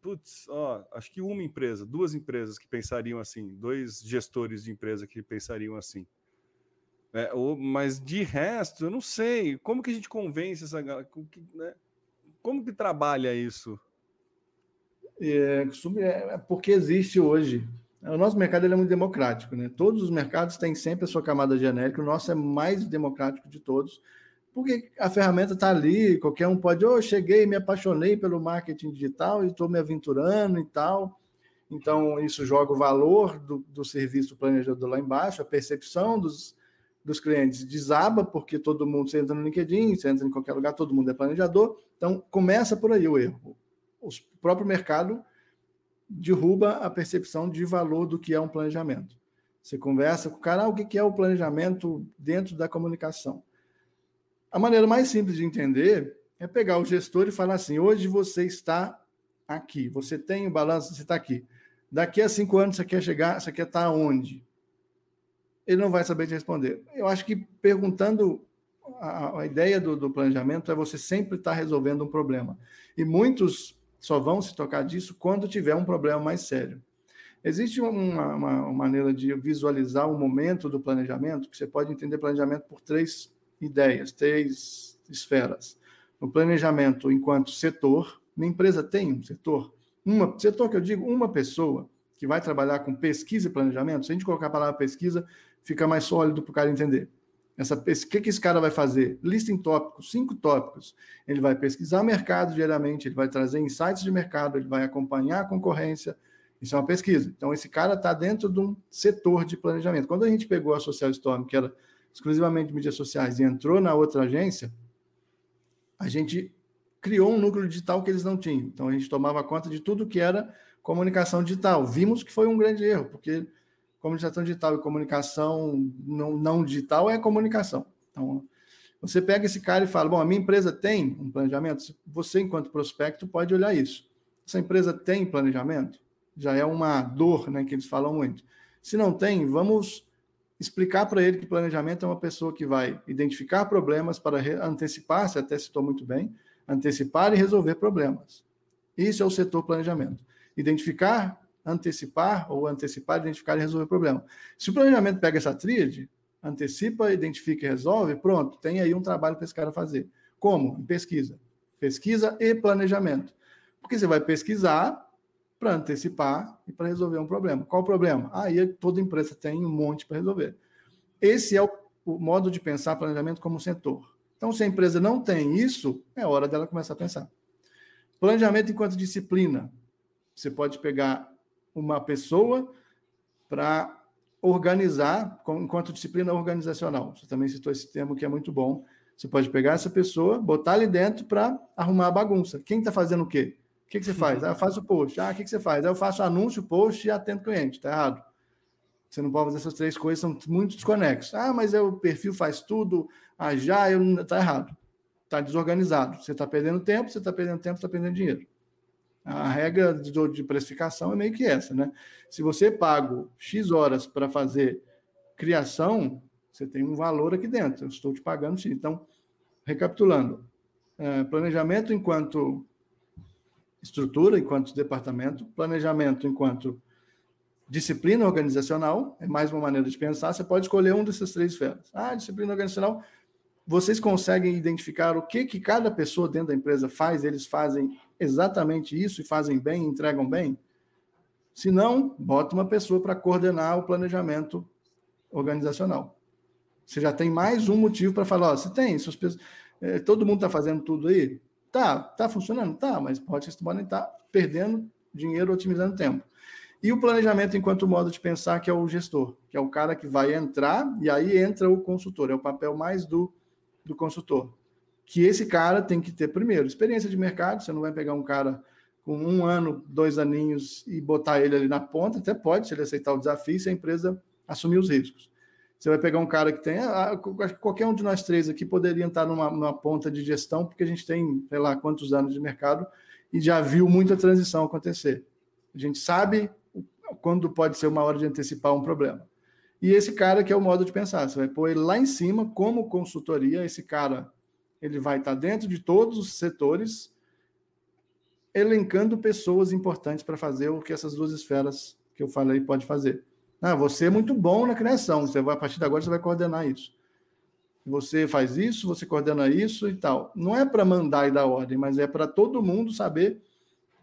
putz, ó, acho que uma empresa, duas empresas que pensariam assim, dois gestores de empresa que pensariam assim. É, ou, mas de resto, eu não sei. Como que a gente convence essa galera? Como que, né? Como que trabalha isso? É, é, porque existe hoje. O nosso mercado é muito democrático, né? Todos os mercados têm sempre a sua camada genérica, o nosso é mais democrático de todos, porque a ferramenta está ali, qualquer um pode, oh, cheguei, me apaixonei pelo marketing digital e estou me aventurando e tal. Então, isso joga o valor do, do serviço do planejador lá embaixo, a percepção dos, dos clientes desaba, porque todo mundo, você entra no LinkedIn, você entra em qualquer lugar, todo mundo é planejador. Então, começa por aí o erro. O próprio mercado derruba a percepção de valor do que é um planejamento. Você conversa com o cara, ah, o que é o planejamento dentro da comunicação? A maneira mais simples de entender é pegar o gestor e falar assim: hoje você está aqui, você tem o balanço, você está aqui. Daqui a cinco anos você quer chegar, você quer estar onde? Ele não vai saber te responder. Eu acho que perguntando a, a ideia do, do, planejamento é você sempre estar resolvendo um problema. E muitos só vão se tocar disso quando tiver um problema mais sério. Existe uma, uma, uma maneira de visualizar o momento do planejamento, que você pode entender planejamento por três ideias, três esferas. No planejamento enquanto setor, minha empresa tem um setor, uma setor que eu digo, uma pessoa que vai trabalhar com pesquisa e planejamento, se a gente colocar a palavra pesquisa, fica mais sólido para o cara entender. Essa, o que, que esse cara vai fazer? Lista em tópicos, cinco tópicos. Ele vai pesquisar mercado diariamente, ele vai trazer insights de mercado, ele vai acompanhar a concorrência. Isso é uma pesquisa. Então, esse cara está dentro de um setor de planejamento. Quando a gente pegou a Social Storm, que era exclusivamente mídias sociais e entrou na outra agência, a gente criou um núcleo digital que eles não tinham. Então a gente tomava conta de tudo que era comunicação digital. Vimos que foi um grande erro, porque comunicação digital e comunicação não, não digital é comunicação. Então você pega esse cara e fala: Bom, a minha empresa tem um planejamento. Você, enquanto prospecto, pode olhar isso. Essa empresa tem planejamento? Já é uma dor né, que eles falam muito. Se não tem, vamos explicar para ele que planejamento é uma pessoa que vai identificar problemas para antecipar, se até citou muito bem, antecipar e resolver problemas. Isso é o setor planejamento. Identificar, antecipar, ou antecipar, identificar e resolver problema. Se o planejamento pega essa tríade, antecipa, identifica e resolve, pronto, tem aí um trabalho para esse cara fazer. Como? Em pesquisa. Pesquisa e planejamento. Porque você vai pesquisar para antecipar e para resolver um problema. Qual o problema? Aí toda empresa tem um monte para resolver. Esse é o, o, modo de pensar planejamento como setor. Então, se a empresa não tem isso, é hora dela começar a pensar. Planejamento enquanto disciplina. Você pode pegar uma pessoa para organizar, enquanto disciplina organizacional. Você também citou esse termo que é muito bom. Você pode pegar essa pessoa, botar ali dentro para arrumar a bagunça. Quem está fazendo o quê? O que, que você faz? Ah, eu faço post. Ah, o que, que você faz? Ah, eu faço anúncio, post e atendo cliente. Tá errado. Você não pode fazer essas três coisas, são muito desconexos. Ah, mas é o perfil faz tudo, ah, já, eu... tá errado. Tá desorganizado. Você está perdendo tempo, você está perdendo tempo, está perdendo dinheiro. A regra de precificação é meio que essa, né? Se você pago X horas para fazer criação, você tem um valor aqui dentro. Eu estou te pagando X. Então, recapitulando, é, planejamento enquanto estrutura, enquanto departamento, planejamento enquanto disciplina organizacional, é mais uma maneira de pensar, você pode escolher um dessas três esferas. Ah, disciplina organizacional, vocês conseguem identificar o que, que cada pessoa dentro da empresa faz, eles fazem exatamente isso e fazem bem, entregam bem? Se não, bota uma pessoa para coordenar o planejamento organizacional. Você já tem mais um motivo para falar, ó, você tem, pessoas, é, todo mundo está fazendo tudo aí? Tá, tá funcionando? Tá, mas pode, vocês podem estar perdendo dinheiro, otimizando tempo. E o planejamento enquanto modo de pensar, que é o gestor, que é o cara que vai entrar, e aí entra o consultor, é o papel mais do, do consultor. Que esse cara tem que ter, primeiro, experiência de mercado, você não vai pegar um cara com um ano, dois aninhos e botar ele ali na ponta, até pode, se ele aceitar o desafio, se a empresa assumir os riscos. Você vai pegar um cara que tem. Ah, qualquer um de nós três aqui poderia estar numa, numa, ponta de gestão, porque a gente tem, sei lá, quantos anos de mercado e já viu muita transição acontecer. A gente sabe quando pode ser uma hora de antecipar um problema. E esse cara que é o modo de pensar, você vai pôr ele lá em cima como consultoria, esse cara ele vai estar dentro de todos os setores, elencando pessoas importantes para fazer o que essas duas esferas que eu falei pode fazer. Ah, você é muito bom na criação, você vai, a partir de agora você vai coordenar isso. Você faz isso, você coordena isso e tal. Não é para mandar e dar ordem, mas é para todo mundo saber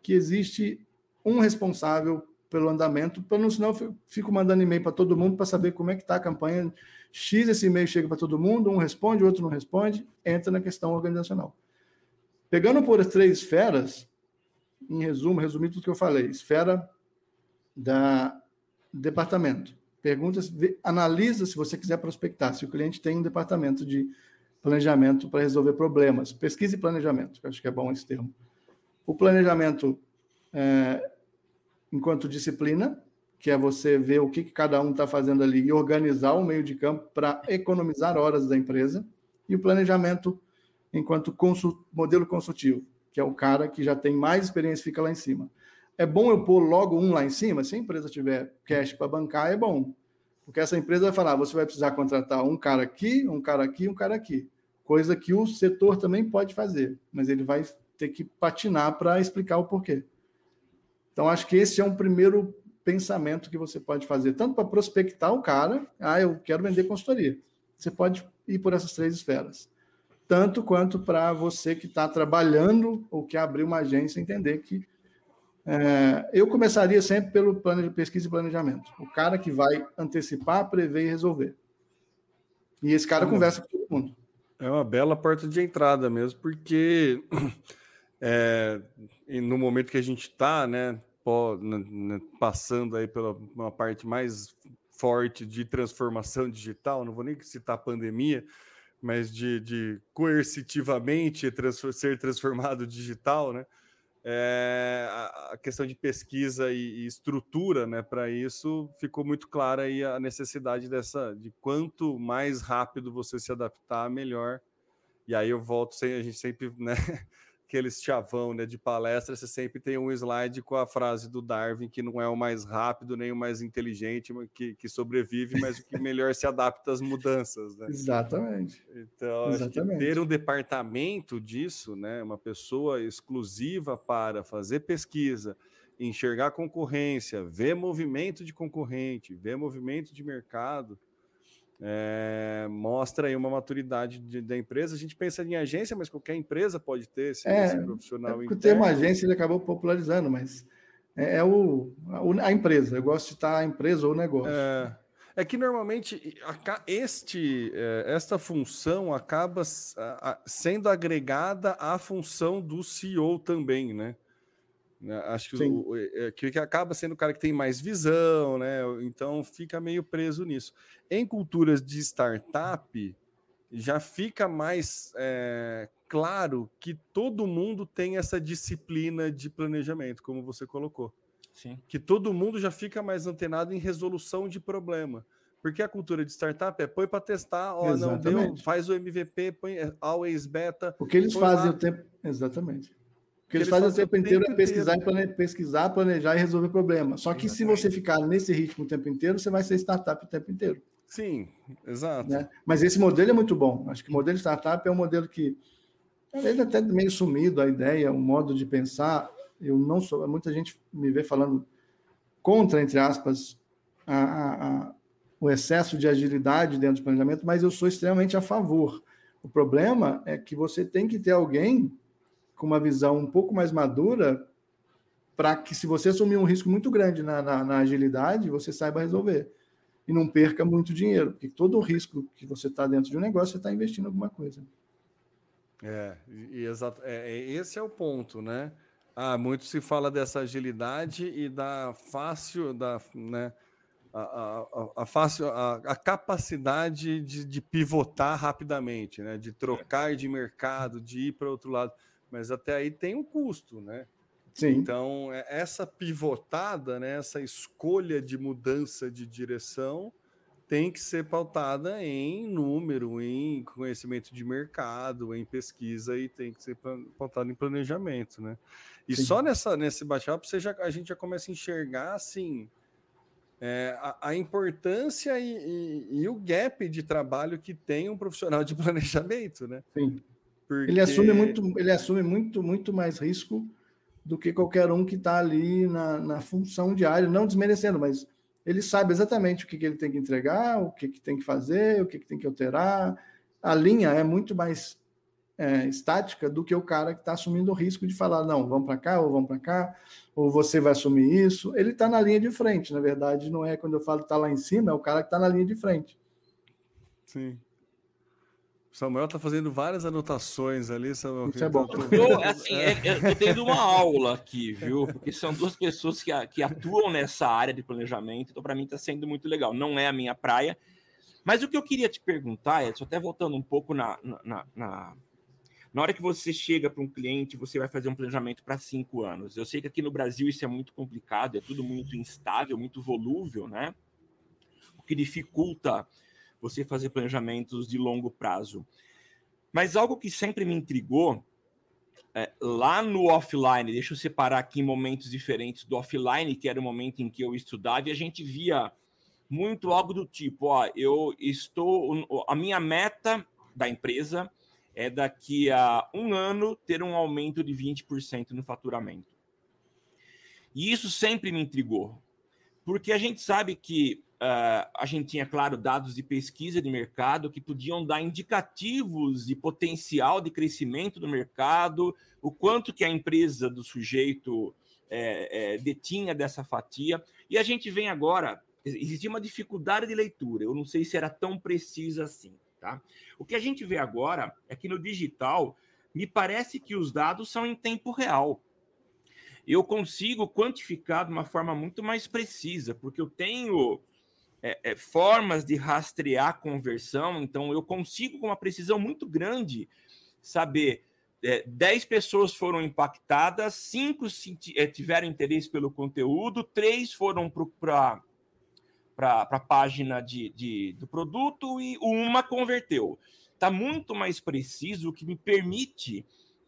que existe um responsável pelo andamento, para não senão eu fico mandando e-mail para todo mundo para saber como é que está a campanha. X esse e-mail chega para todo mundo, um responde, outro não responde, entra na questão organizacional. Pegando por três esferas, em resumo, resumir tudo que eu falei, esfera da departamento. Pergunta, analisa se você quiser prospectar, se o cliente tem um departamento de planejamento para resolver problemas. Pesquisa e planejamento, acho que é bom esse termo. O planejamento é, enquanto disciplina, que é você ver o que, que cada um está fazendo ali e organizar o meio de campo para economizar horas da empresa. E o planejamento enquanto consult, modelo consultivo, que é o cara que já tem mais experiência fica lá em cima. É bom eu pôr logo um lá em cima? Se a empresa tiver cash para bancar, é bom. Porque essa empresa vai falar: você vai precisar contratar um cara aqui, um cara aqui, um cara aqui. Coisa que o setor também pode fazer, mas ele vai ter que patinar para explicar o porquê. Então, acho que esse é um primeiro pensamento que você pode fazer, tanto para prospectar o cara, ah, eu quero vender consultoria. Você pode ir por essas três esferas. Tanto quanto para você que está trabalhando ou que abriu uma agência entender que é, eu começaria sempre pelo plano de pesquisa e planejamento. O cara que vai antecipar, prever e resolver. E esse cara é conversa com todo mundo. É uma bela porta de entrada mesmo, porque é, no momento que a gente está, né, passando aí pela uma parte mais forte de transformação digital, não vou nem citar pandemia, mas de, de coercitivamente ser transformado digital, né? É, a questão de pesquisa e, e estrutura, né, para isso ficou muito clara aí a necessidade dessa de quanto mais rápido você se adaptar, melhor. E aí eu volto a gente sempre, né, aqueles chavão né, de palestra, você sempre tem um slide com a frase do Darwin, que não é o mais rápido nem o mais inteligente, que, que sobrevive, mas o que melhor se adapta às mudanças. Né? Exatamente. Então, Exatamente. ter um departamento disso, né, uma pessoa exclusiva para fazer pesquisa, enxergar concorrência, ver movimento de concorrente, ver movimento de mercado, é, mostra aí uma maturidade de, da empresa. A gente pensa em agência, mas qualquer empresa pode ter esse, é, esse profissional. É o termo agência ele acabou popularizando, mas é, é o, a, a, empresa. Eu gosto de estar a empresa ou o negócio. É, é que normalmente este, é, esta função acaba sendo agregada à função do CEO também, né? Né? Acho que, o, é, que acaba sendo o cara que tem mais visão, né? Então fica meio preso nisso. Em culturas de startup, já fica mais é, claro que todo mundo tem essa disciplina de planejamento, como você colocou. Sim. Que todo mundo já fica mais antenado em resolução de problema. Porque a cultura de startup é põe para testar, ó, não deu, faz o MVP, põe é, always beta. O que eles fazem lá. o tempo. Exatamente. Que eles, eles fazem, o tempo, inteiro, é pesquisar, plane... pesquisar, planejar e resolver problema. Só que Exatamente. se você ficar nesse ritmo o tempo inteiro, você vai ser startup o tempo inteiro. Sim, exato. Né? Mas esse modelo é muito bom. Acho que o modelo de startup é um modelo que, ele até meio sumido a ideia, o um modo de pensar. Eu não sou. Muita gente me vê falando contra, entre aspas, a, a, a, o excesso de agilidade dentro do planejamento, mas eu sou extremamente a favor. O problema é que você tem que ter alguém com uma visão um pouco mais madura para que, se você assumir um risco muito grande na, na, na agilidade, você saiba resolver e não perca muito dinheiro, porque todo o risco que você está dentro de um negócio, você está investindo em alguma coisa. É, exato, é, é, esse é o ponto, né? Ah, muito se fala dessa agilidade e da fácil, da, né, a, a, a fácil, a, a capacidade de, de, pivotar rapidamente, né? De trocar de mercado, de ir para outro lado, mas até aí tem um custo, né? Sim. Então, é, essa pivotada, né, essa escolha de mudança de direção tem que ser pautada em número, em conhecimento de mercado, em pesquisa e tem que ser pautada em planejamento, né? E Sim. só nessa, nesse bate-papo a gente já começa a enxergar assim é, a, a, importância e, e, e, o gap de trabalho que tem um profissional de planejamento, né? Sim. Porque... Ele assume muito, ele assume muito, muito mais risco do que qualquer um que está ali na, na função diária, não desmerecendo, mas ele sabe exatamente o que, que ele tem que entregar, o que, que tem que fazer, o que, que tem que alterar. A linha é muito mais é, estática do que o cara que está assumindo o risco de falar, não, vamos para cá ou vamos para cá, ou você vai assumir isso. Ele está na linha de frente, na verdade, não é quando eu falo está lá em cima, é o cara que está na linha de frente. Sim. Samuel está fazendo várias anotações ali, Samuel. Isso é bom. Eu, assim, é, eu tendo uma aula aqui, viu? Porque são duas pessoas que, que atuam nessa área de planejamento, então para mim está sendo muito legal. Não é a minha praia, mas o que eu queria te perguntar, Edson, até voltando um pouco na, na, na, na hora que você chega para um cliente, você vai fazer um planejamento para cinco anos. Eu sei que aqui no Brasil isso é muito complicado, é tudo muito instável, muito volúvel, né? O que dificulta você fazer planejamentos de longo prazo. Mas algo que sempre me intrigou é, lá no offline, deixa eu separar aqui momentos diferentes do offline, que era o momento em que eu estudava, e a gente via muito algo do tipo: ó, eu estou. A minha meta da empresa é daqui a um ano ter um aumento de 20% no faturamento. E isso sempre me intrigou, porque a gente sabe que Uh, a gente tinha, claro, dados de pesquisa de mercado que podiam dar indicativos de potencial de crescimento do mercado, o quanto que a empresa do sujeito é, é, detinha dessa fatia. E a gente vem agora, existia uma dificuldade de leitura, eu não sei se era tão precisa assim. Tá? O que a gente vê agora é que no digital, me parece que os dados são em tempo real eu consigo quantificar de uma forma muito mais precisa, porque eu tenho é, é, formas de rastrear conversão, então eu consigo, com uma precisão muito grande, saber é, 10 pessoas foram impactadas, 5 é, tiveram interesse pelo conteúdo, 3 foram para a página de, de, do produto e uma converteu. Está muito mais preciso, o que me permite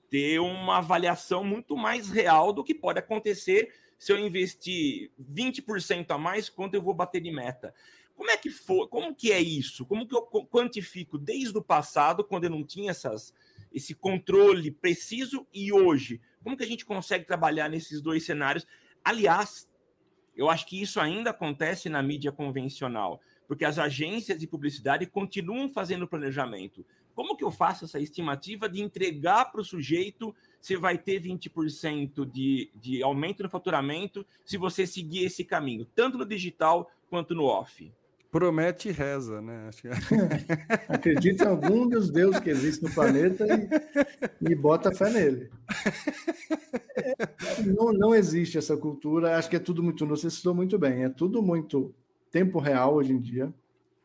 ter uma avaliação muito mais real do que pode acontecer se eu investir 20% a mais, quanto eu vou bater de meta? Como é que foi? Como que é isso? Como que eu quantifico desde o passado, quando eu não tinha essas, esse controle preciso, e hoje? Como que a gente consegue trabalhar nesses dois cenários? Aliás, eu acho que isso ainda acontece na mídia convencional, porque as agências de publicidade continuam fazendo planejamento. Como que eu faço essa estimativa de entregar para o sujeito se vai ter 20% de, de aumento no faturamento se você seguir esse caminho, tanto no digital quanto no off? Promete e reza, né? Acho que... Acredita em algum dos deuses que existe no planeta e, e bota fé nele. Não, não existe essa cultura, acho que é tudo muito, você citou muito bem, é tudo muito tempo real hoje em dia.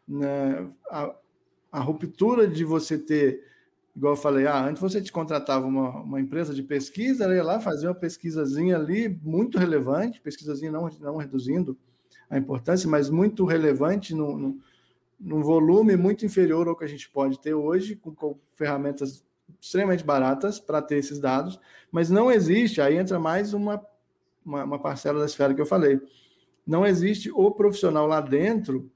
Né? A, a ruptura de você ter, igual eu falei, ah, antes você te contratava uma, uma empresa de pesquisa, ela ia lá fazer uma pesquisazinha ali muito relevante, pesquisazinha não, não reduzindo a importância, mas muito relevante no, no, num volume muito inferior ao que a gente pode ter hoje, com, com ferramentas extremamente baratas para ter esses dados, mas não existe, aí entra mais uma, uma, uma parcela da esfera que eu falei, não existe o profissional lá dentro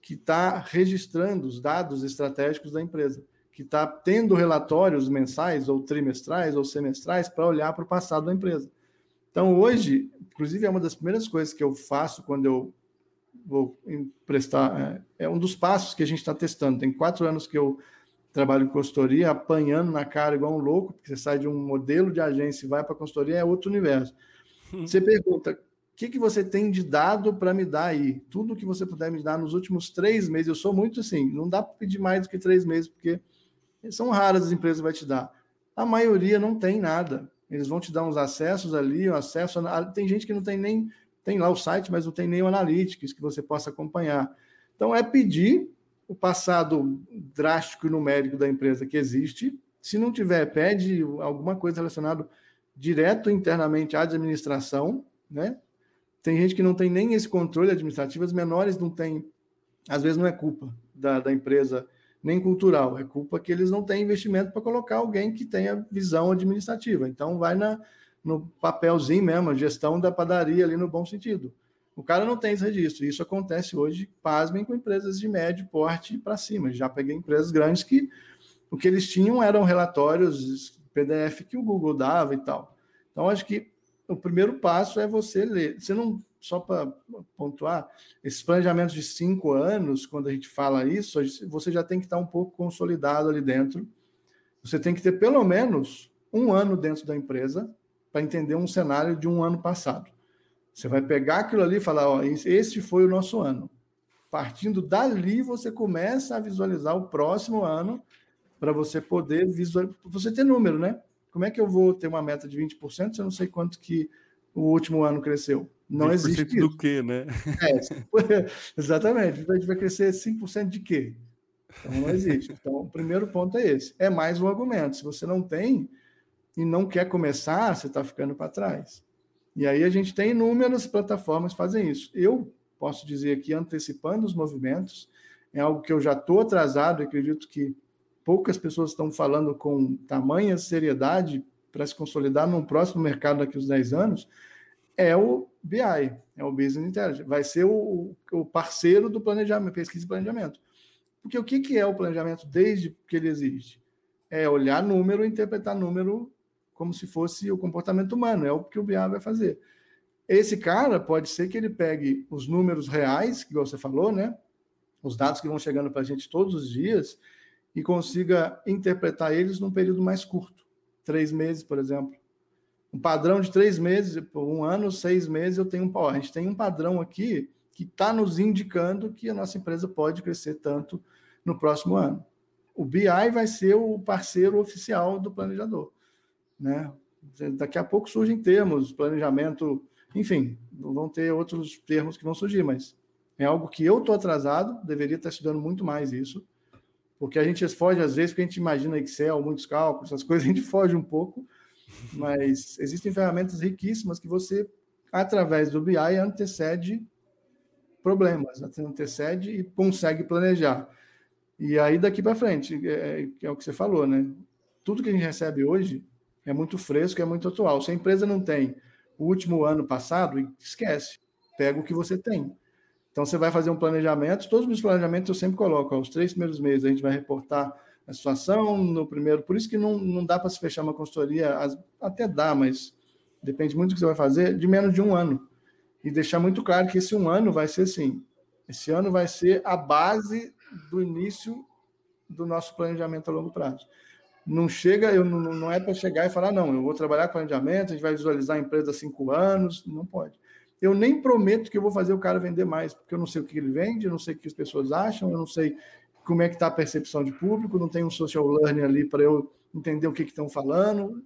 que está registrando os dados estratégicos da empresa, que está tendo relatórios mensais, ou trimestrais, ou semestrais, para olhar para o passado da empresa. Então, hoje, inclusive, é uma das primeiras coisas que eu faço quando eu vou emprestar. É, é um dos passos que a gente está testando. Tem quatro anos que eu trabalho em consultoria, apanhando na cara igual um louco, porque você sai de um modelo de agência e vai para a consultoria, é outro universo. Você pergunta, o que, que você tem de dado para me dar aí? Tudo que você puder me dar nos últimos três meses. Eu sou muito assim, não dá para pedir mais do que três meses, porque são raras as empresas que vai te dar. A maioria não tem nada. Eles vão te dar uns acessos ali, um acesso. Tem gente que não tem nem. Tem lá o site, mas não tem nem o Analytics que você possa acompanhar. Então, é pedir o passado drástico e numérico da empresa que existe. Se não tiver, pede alguma coisa relacionada direto internamente à administração, né? Tem gente que não tem nem esse controle administrativo, as menores não têm, às vezes não é culpa da, da empresa nem cultural, é culpa que eles não têm investimento para colocar alguém que tenha visão administrativa. Então vai na, no papelzinho mesmo, a gestão da padaria ali no bom sentido. O cara não tem esse registro. Isso acontece hoje, pasmem, com empresas de médio porte para cima. Já peguei empresas grandes que o que eles tinham eram relatórios PDF que o Google dava e tal. Então, acho que o primeiro passo é você ler. Você não, só para pontuar, esses planejamentos de cinco anos, quando a gente fala isso, você já tem que estar um pouco consolidado ali dentro. Você tem que ter pelo menos um ano dentro da empresa para entender um cenário de um ano passado. Você vai pegar aquilo ali e falar: ó, esse foi o nosso ano. Partindo dali, você começa a visualizar o próximo ano para você poder visualizar, você ter número, né? Como é que eu vou ter uma meta de 20% se eu não sei quanto que o último ano cresceu? Não existe do isso. quê, né? É, exatamente. A gente vai crescer 5% de quê? Então não existe. Então, o primeiro ponto é esse. É mais um argumento. Se você não tem e não quer começar, você está ficando para trás. E aí a gente tem inúmeras plataformas que fazem isso. Eu posso dizer aqui, antecipando os movimentos, é algo que eu já estou atrasado, acredito que poucas pessoas estão falando com tamanha seriedade para se consolidar num próximo mercado daqui a uns 10 anos, é o BI, é o Business Intelligence. Vai ser o, o parceiro do planejamento, pesquisa e planejamento. Porque o que, que é o planejamento desde que ele existe? É olhar número e interpretar número como se fosse o comportamento humano, é o que o BIA vai fazer. Esse cara pode ser que ele pegue os números reais, que você falou, né? Os dados que vão chegando para a gente todos os dias e consiga interpretar eles num período mais curto, três meses, por exemplo. Um padrão de três meses, um ano, seis meses, eu tenho um. Ó, a gente tem um padrão aqui que está nos indicando que a nossa empresa pode crescer tanto no próximo ano. O BI vai ser o parceiro oficial do planejador né? Daqui a pouco surgem termos, planejamento, enfim, vão ter outros termos que vão surgir, mas é algo que eu estou atrasado, deveria estar estudando muito mais isso, porque a gente foge às vezes, porque a gente imagina Excel, muitos cálculos, essas coisas, a gente foge um pouco, mas existem ferramentas riquíssimas que você, através do BI, antecede problemas, antecede e consegue planejar. E aí, daqui para frente, é, é, o que você falou, né? Tudo que a gente recebe hoje é muito fresco, é muito atual. Se a empresa não tem o último ano passado, esquece. Pega o que você tem. Então, você vai fazer um planejamento. Todos os meus planejamentos eu sempre coloco. Ó, os três primeiros meses a gente vai reportar a situação no primeiro. Por isso que não, não dá para se fechar uma consultoria, até dá, mas depende muito do que você vai fazer, de menos de um ano. E deixar muito claro que esse um ano vai ser assim. Esse ano vai ser a base do início do nosso planejamento a longo prazo não chega, eu não, não é para chegar e falar, não, eu vou trabalhar com planejamento, a gente vai visualizar a empresa há cinco anos, não pode. Eu nem prometo que eu vou fazer o cara vender mais, porque eu não sei o que ele vende, eu não sei o que as pessoas acham, eu não sei como é que está a percepção de público, não tem um social learning ali para eu entender o que estão falando.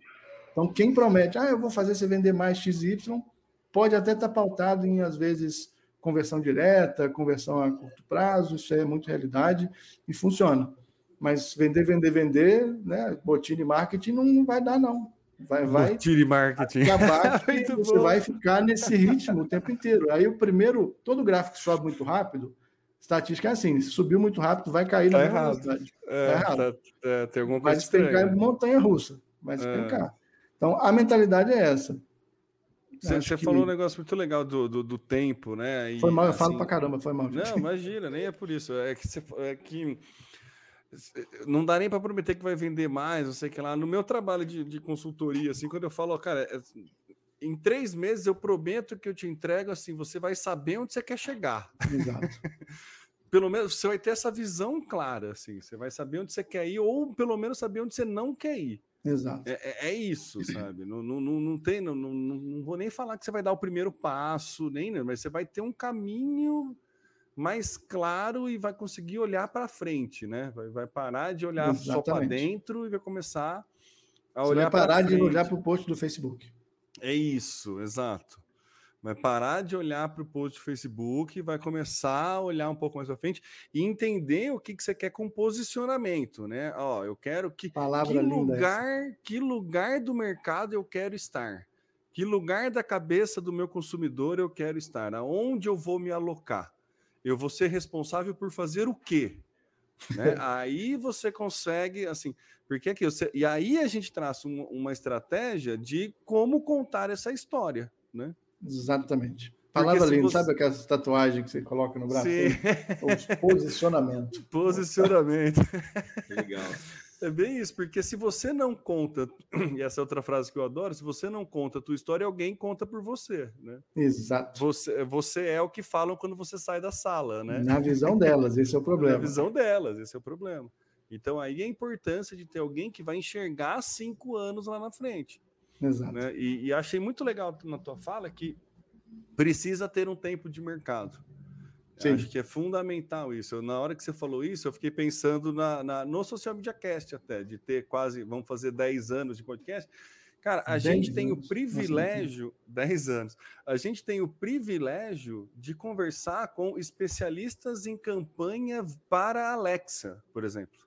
Então, quem promete, ah, eu vou fazer você vender mais XY, pode até estar tá pautado em, às vezes, conversão direta, conversão a curto prazo, isso é muito realidade e funciona. Mas vender, vender, vender, né? Botine marketing não vai dar, não. Vai, vai. Botine marketing. Acabar você bom. vai ficar nesse ritmo o tempo inteiro. Aí o primeiro, todo gráfico sobe muito rápido, estatística é assim: se subiu muito rápido, vai cair tá na errado. É, tá errado. Tá, é, tem alguma coisa vai despencar montanha russa. Vai despencar. É. Então, a mentalidade é essa. Você, você que... falou um negócio muito legal do, do, do tempo, né? E, foi mal, eu assim... falo pra caramba, foi mal. Gente. Não, imagina, nem é por isso. É que, você, é que não dá nem para prometer que vai vender mais, não sei o que lá. No meu trabalho de, de consultoria, assim, quando eu falo, cara, é, em três meses eu prometo que eu te entrego, assim, você vai saber onde você quer chegar. Exato. pelo menos você vai ter essa visão clara, assim, você vai saber onde você quer ir, ou pelo menos saber onde você não quer ir. Exato. É, é, é isso, sabe? Não, não, não, tem, não, não, não vou nem falar que você vai dar o primeiro passo, nem, mas você vai ter um caminho mais claro e vai conseguir olhar para frente, né? Vai, vai, parar de olhar Exatamente. só para dentro e vai começar a Você olhar vai parar de olhar para o post do Facebook. É isso, exato. Vai parar de olhar para o post do Facebook vai começar a olhar um pouco mais para frente e entender o que, que você quer com posicionamento, né? Ó, eu quero que Palavra que lugar, essa. que lugar do mercado eu quero estar. Que lugar da cabeça do meu consumidor eu quero estar? Aonde eu vou me alocar? eu vou ser responsável por fazer o quê? Né? aí você consegue, assim, porque aqui você, e aí a gente traça uma, uma estratégia de como contar essa história, né? Exatamente. Palavra linda, você... sabe aquela tatuagem que você coloca no braço? Sim. Os posicionamento. Posicionamento. Legal. É bem isso, porque se você não conta, e essa é outra frase que eu adoro, se você não conta a tua história, alguém conta por você, né? Exato. Você, você é o que falam quando você sai da sala, né? Na visão delas, esse é o problema. Na visão delas, esse é o problema. Então aí a importância de ter alguém que vai enxergar cinco anos lá na frente. Exato. Né? E, e achei muito legal na tua fala que precisa ter um tempo de mercado. Sim. Acho que é fundamental isso. Eu, na hora que você falou isso, eu fiquei pensando na, na, no Social Media Cast até, de ter quase, vamos fazer 10 anos de podcast. Cara, a gente tem anos. o privilégio, Nossa, 10 anos, a gente tem o privilégio de conversar com especialistas em campanha para Alexa, por exemplo.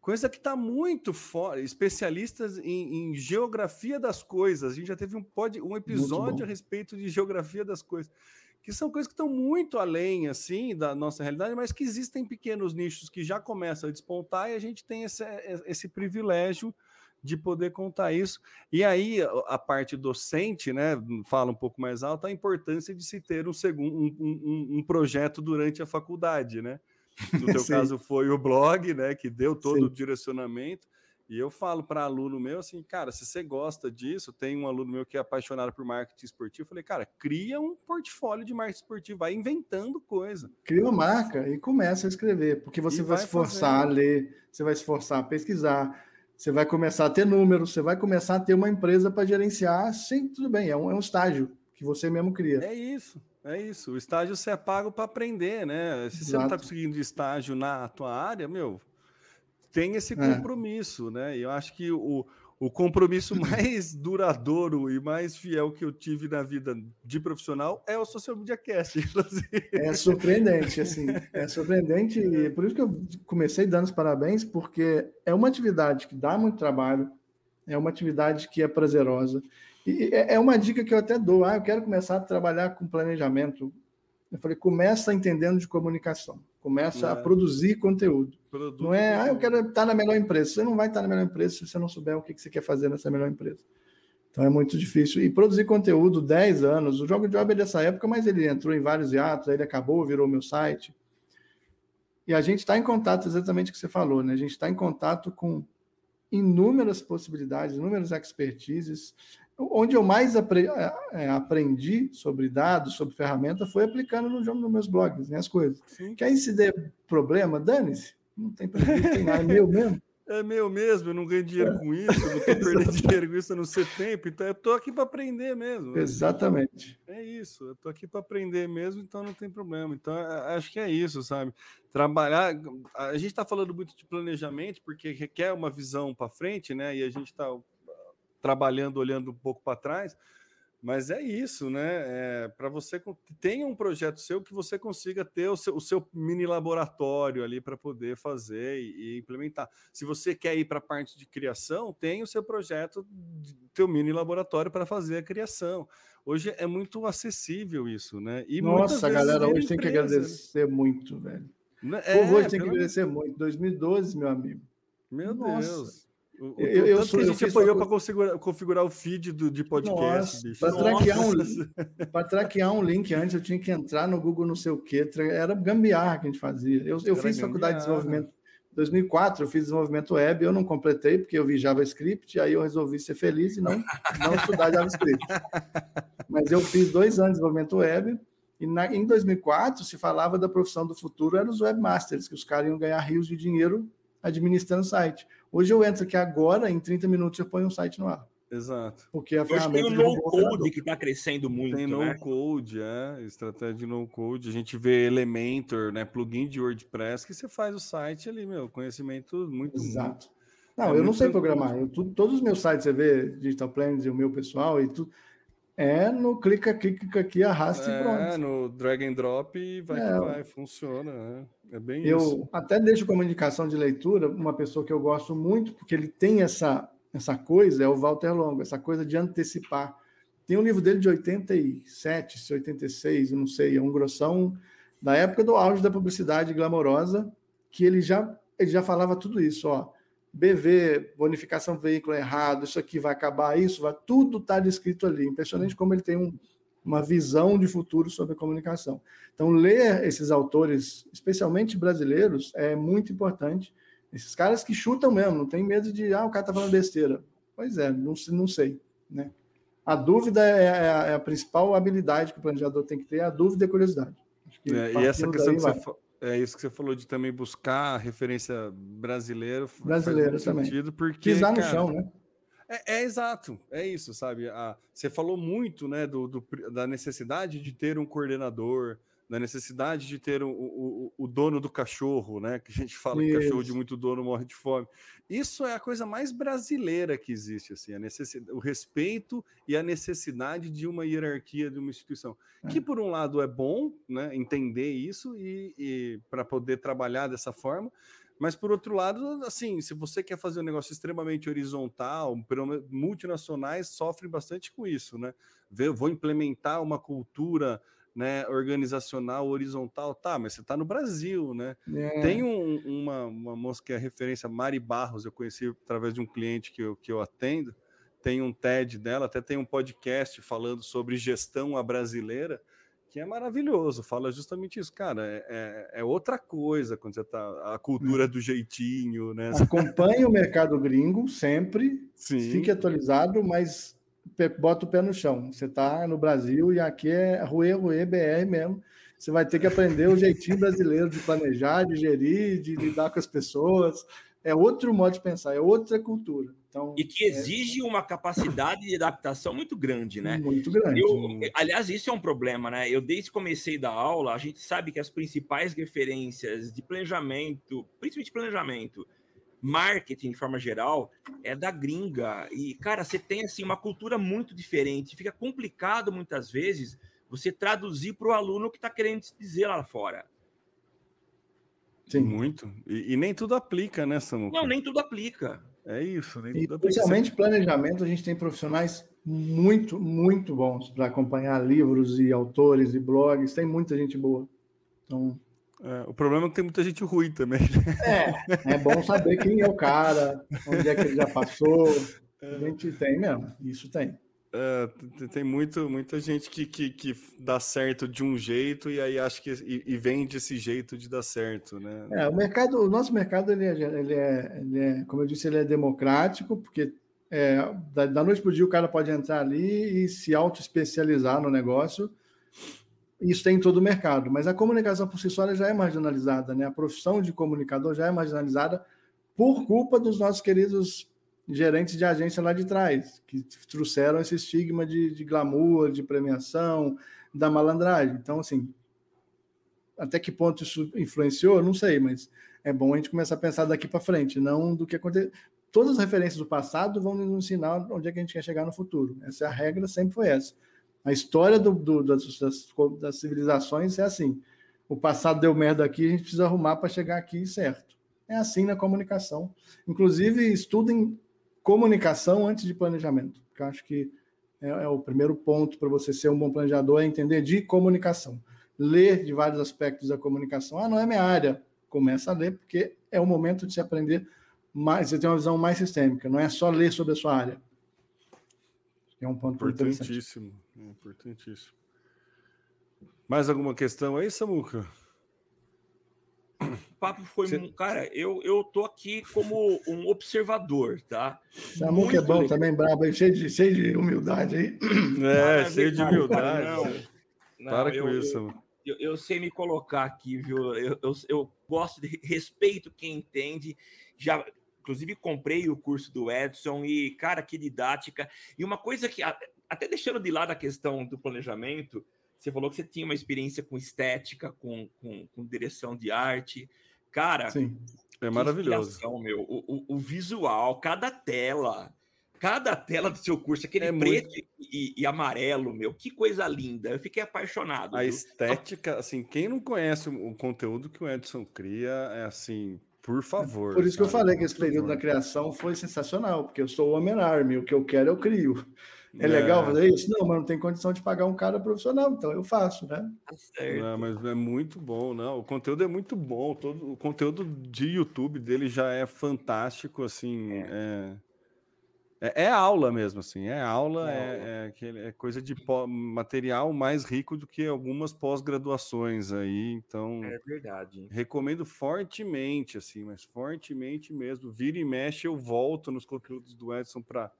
Coisa que está muito fora, especialistas em, em, geografia das coisas. A gente já teve um, pod, um episódio a respeito de geografia das coisas que são coisas que estão muito além assim da nossa realidade, mas que existem pequenos nichos que já começam a despontar e a gente tem esse, esse privilégio de poder contar isso. E aí a parte docente, né, fala um pouco mais alto a importância de se ter um segundo um, um, um projeto durante a faculdade, né? No teu caso foi o blog, né, que deu todo Sim. o direcionamento. E eu falo para aluno meu assim, cara, se você gosta disso, tem um aluno meu que é apaixonado por marketing esportivo, eu falei, cara, cria um portfólio de marketing esportivo, vai inventando coisa. Cria uma marca e começa a escrever, porque você vai, vai, se forçar fazendo. a ler, você vai se forçar a pesquisar, você vai começar a ter números, você vai começar a ter uma empresa para gerenciar, sim, tudo bem, é um, é um estágio que você mesmo cria. É isso. É isso, o estágio você é pago para aprender, né? Se Exato. você não está conseguindo estágio na tua área, meu, tem esse é. compromisso, é. né? E eu acho que o, o compromisso mais duradouro e mais fiel que eu tive na vida de profissional é o Social Media Cast, inclusive. É surpreendente, assim, é surpreendente e é por isso que eu comecei dando os parabéns, porque é uma atividade que dá muito trabalho, é uma atividade que é prazerosa, e é, é uma dica que eu até dou, ah, eu quero começar a trabalhar com planejamento, eu falei, começa entendendo de comunicação, começa é. a produzir conteúdo. Produto não é, ah, eu quero estar na melhor empresa. Você não vai estar na melhor empresa se você não souber o que você quer fazer nessa melhor empresa. Então é muito difícil. E produzir conteúdo, 10 anos, o Jogo de Job é dessa época, mas ele entrou em vários hiatos, aí ele acabou, virou meu site. E a gente está em contato, exatamente o que você falou, né? A gente está em contato com inúmeras possibilidades, inúmeras expertises. Onde eu mais apre é, é, aprendi sobre dados, sobre ferramenta, foi aplicando no jogo nos meus blogs, né, as coisas. Sim. Que aí se der problema, dane-se. Não tem prejuízo, tem nada, é meu mesmo. É meu mesmo, eu não ganho dinheiro é. com isso, eu não estou perdendo dinheiro com isso, eu não sei tempo, então eu estou aqui para aprender mesmo. Exatamente. É isso, eu estou aqui para aprender mesmo, então não tem problema. Então acho que é isso, sabe? Trabalhar. A gente está falando muito de planejamento, porque requer uma visão para frente, né? E a gente está trabalhando, olhando um pouco para trás, Mas é isso, né? É, para você tenha um projeto seu que você consiga ter o seu, o seu mini laboratório ali para poder fazer e, e, implementar. Se você quer ir para a parte de criação, tem o seu projeto, teu mini laboratório para fazer a criação. Hoje é muito acessível isso, né? E Nossa, galera, hoje tem que agradecer muito, velho. Né? É, hoje tem que agradecer muito. 2012, meu amigo. Meu Nossa. Deus. O, o eu, eu, sou, que a gente apoiou para configurar, configurar, o feed do, de podcast. Para traquear, um, traquear um link antes, eu tinha que entrar no Google não sei o quê. Era gambiarra que a gente fazia. Eu, eu fiz faculdade de desenvolvimento. Em 2004 eu fiz desenvolvimento web, eu não completei porque eu vi JavaScript, aí eu resolvi ser feliz e não, não estudar JavaScript. Mas eu fiz dois anos de desenvolvimento web, e na, em 2004 se falava da profissão do futuro, eram os webmasters, que os caras iam ganhar rios de dinheiro administrando o site. Hoje eu entro aqui agora, em 30 minutos eu ponho um site no ar. Exato. Porque a Hoje tem o no-code que está crescendo muito. Tem né? no-code, é. Estratégia de no-code. A gente vê Elementor, né? Plugin de WordPress, que você faz o site ali, meu. Conhecimento muito. Exato. Não, é eu não sei programar. Eu, tu, todos os meus sites, você vê, Digital Plans e o meu pessoal, e tudo. É no clica, clica aqui, arrasta é, e pronto. É, no drag and drop e vai é, que vai, funciona. É, é bem eu isso. Eu até deixo como indicação de leitura uma pessoa que eu gosto muito, porque ele tem essa, essa coisa, é o Walter Longo, essa coisa de antecipar. Tem um livro dele de 87, 86, eu não sei, é um grossão da época do auge da publicidade glamourosa, que ele já, ele já falava tudo isso, ó BV, bonificação veículo errado, isso aqui vai acabar, isso vai, tudo está descrito ali. Impressionante como ele tem um, uma visão de futuro sobre a comunicação. Então, ler esses autores, especialmente brasileiros, é muito importante. Esses caras que chutam mesmo, não tem medo de, ah, o cara está falando besteira. Pois é, não, não sei. Né? A dúvida é, é a, é a, principal habilidade que o planejador tem que ter, a dúvida e a curiosidade. É, e essa questão que você, é isso que você falou de também buscar referência brasileira. Brasileira também. Sentido porque, Pisar no cara, chão, né? É, é, exato, é isso, sabe? A, você falou muito né, do, do, da necessidade de ter um coordenador, da necessidade de ter o, o, o, dono do cachorro, né? Que a gente fala Isso. que cachorro de muito dono morre de fome. Isso é a coisa mais brasileira que existe, assim, a necessidade, o respeito e a necessidade de uma hierarquia de uma instituição. É. Que, por um lado, é bom né, entender isso e, e para poder trabalhar dessa forma, mas por outro lado, assim, se você quer fazer um negócio extremamente horizontal, multinacionais sofrem bastante com isso, né? Vou implementar uma cultura né, organizacional, horizontal, tá, mas você está no Brasil, né? É. Tem um, uma, uma moça que é referência, Mari Barros, eu conheci através de um cliente que eu, que eu atendo, tem um TED dela, até tem um podcast falando sobre gestão à brasileira, que é maravilhoso, fala justamente isso, cara, é, é, é outra coisa quando você tá, a cultura do jeitinho, né? Acompanhe o mercado gringo sempre, Sim. fique atualizado, mas bota o pé no chão. Você está no Brasil e aqui é Rue, Rue, BR mesmo. Você vai ter que aprender o jeitinho brasileiro de planejar, de gerir, de lidar com as pessoas. É outro modo de pensar, é outra cultura. Então, e que exige é... uma capacidade de adaptação muito grande, né? Muito grande. Eu, aliás, isso é um problema, né? Eu, desde que comecei da aula, a gente sabe que as principais referências de planejamento, principalmente planejamento, marketing de forma geral é da gringa. E, cara, você tem assim uma cultura muito diferente. Fica complicado muitas vezes você traduzir para o aluno o que está querendo dizer lá fora. Sim, muito. E, e, nem tudo aplica, né, Samuel? Não, nem tudo aplica. É isso. Nem tudo Especialmente planejamento, a gente tem profissionais muito, muito bons para acompanhar livros e autores e blogs. Tem muita gente boa. Então, é, o problema é que tem muita gente ruim também. É, é bom saber quem é o cara, onde é que ele já passou. A gente tem mesmo, isso tem. É, tem muito, muita gente que, que, que, dá certo de um jeito e aí acha que e, e vem desse jeito de dar certo, né? É, o mercado, o nosso mercado ele é, ele é, ele é como eu disse, ele é democrático porque é, da, da noite para o dia o cara pode entrar ali e se auto especializar no negócio isso tem em todo o mercado, mas a comunicação por si só já é marginalizada, né? A profissão de comunicador já é marginalizada por culpa dos nossos queridos gerentes de agência lá de trás, que trouxeram esse estigma de, de glamour, de premiação, da malandragem. Então, assim, até que ponto isso influenciou, não sei, mas é bom a gente começar a pensar daqui para frente, não do que aconteceu. todas as referências do passado vão nos ensinar onde é que a gente quer chegar no futuro. Essa é a regra, sempre foi essa. A história do, do, das, das, das, civilizações é assim. O passado deu merda aqui, a gente precisa arrumar para chegar aqui certo. É assim na comunicação. Inclusive, estudem comunicação antes de planejamento, porque eu acho que é, é o primeiro ponto para você ser um bom planejador, é entender de comunicação. Ler de vários aspectos da comunicação. Ah, não é minha área. Começa a ler, porque é o momento de se aprender mais, você tem uma visão mais sistêmica, não é só ler sobre a sua área. É um ponto importantíssimo, importantíssimo. Mais alguma questão aí, Samuca? O papo foi, Você... cara, eu, eu tô aqui como um observador, tá? Samuca é bom legal. também, brabo, cheio de, cheio de humildade aí. É, ah, cheio de humildade. Não, não, Para eu, com isso. Eu, eu, sei me colocar aqui, viu? Eu, eu, eu gosto de respeito quem entende. Já Inclusive, comprei o curso do Edson e, cara, que didática. E uma coisa que, até deixando de lado a questão do planejamento, você falou que você tinha uma experiência com estética, com, com, com direção de arte. Cara, Sim. é maravilhoso. Meu. O, o, o, visual, cada tela, cada tela do seu curso, aquele é preto muito... e, e, amarelo, meu, que coisa linda. Eu fiquei apaixonado. A viu? estética, assim, quem não conhece o conteúdo que o Edson cria, é assim, por favor. Por isso que eu falei que esse período da criação foi sensacional, porque eu sou o Homem-Army, o que eu quero eu crio. É, é, legal fazer isso? Não, mas não tem condição de pagar um cara profissional, então eu faço, né? Tá certo. mas é muito bom, não. O conteúdo é muito bom. Todo, o conteúdo de YouTube dele já é fantástico, assim. É. É, é, é, aula mesmo, assim, é aula, é, é, é coisa de material mais rico do que algumas pós-graduações aí, então... É verdade. Recomendo fortemente, assim, mas fortemente mesmo. Vira e mexe, eu volto nos conteúdos do Edson para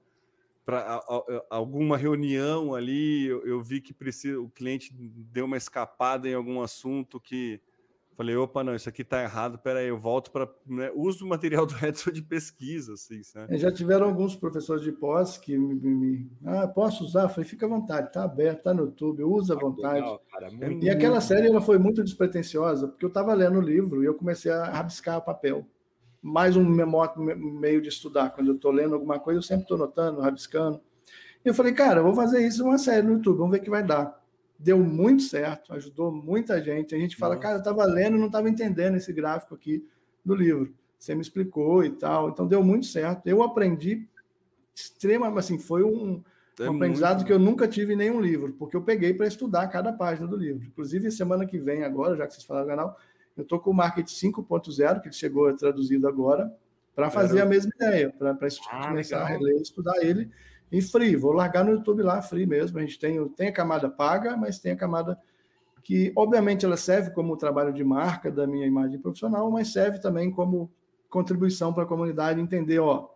para alguma reunião ali, eu, eu, vi que precisa, o cliente deu uma escapada em algum assunto que Falei, opa, não, isso aqui tá errado, peraí, eu volto para. Né, uso o material do Edson de pesquisa, assim, né? Já tiveram alguns professores de pós que me. me ah, posso usar? Falei, fica à vontade, tá aberto, tá no YouTube, usa à vontade. Legal, cara, e aquela série ela foi muito despretensiosa, porque eu estava lendo o livro e eu comecei a rabiscar papel. Mais um meio de estudar. Quando eu estou lendo alguma coisa, eu sempre estou notando, rabiscando. E eu falei, cara, eu vou fazer isso uma série no YouTube, vamos ver o que vai dar deu muito certo, ajudou muita gente. A gente fala, Nossa. cara, eu estava lendo e não estava entendendo esse gráfico aqui do livro. Você me explicou e tal. Então deu muito certo. Eu aprendi extremamente, assim, foi um, é um aprendizado muito... que eu nunca tive em nenhum livro, porque eu peguei para estudar cada página do livro. Inclusive, semana que vem, agora, já que vocês falaram do canal, eu estou com o Market 5.0, que chegou traduzido agora, para fazer a mesma ideia, para ah, começar legal. a reler, estudar ele em free. Vou largar no YouTube lá, free mesmo. A gente tem, tem a camada paga, mas tem a camada que, obviamente, ela serve como trabalho de marca da minha imagem profissional, mas serve também como contribuição para a comunidade entender, ó,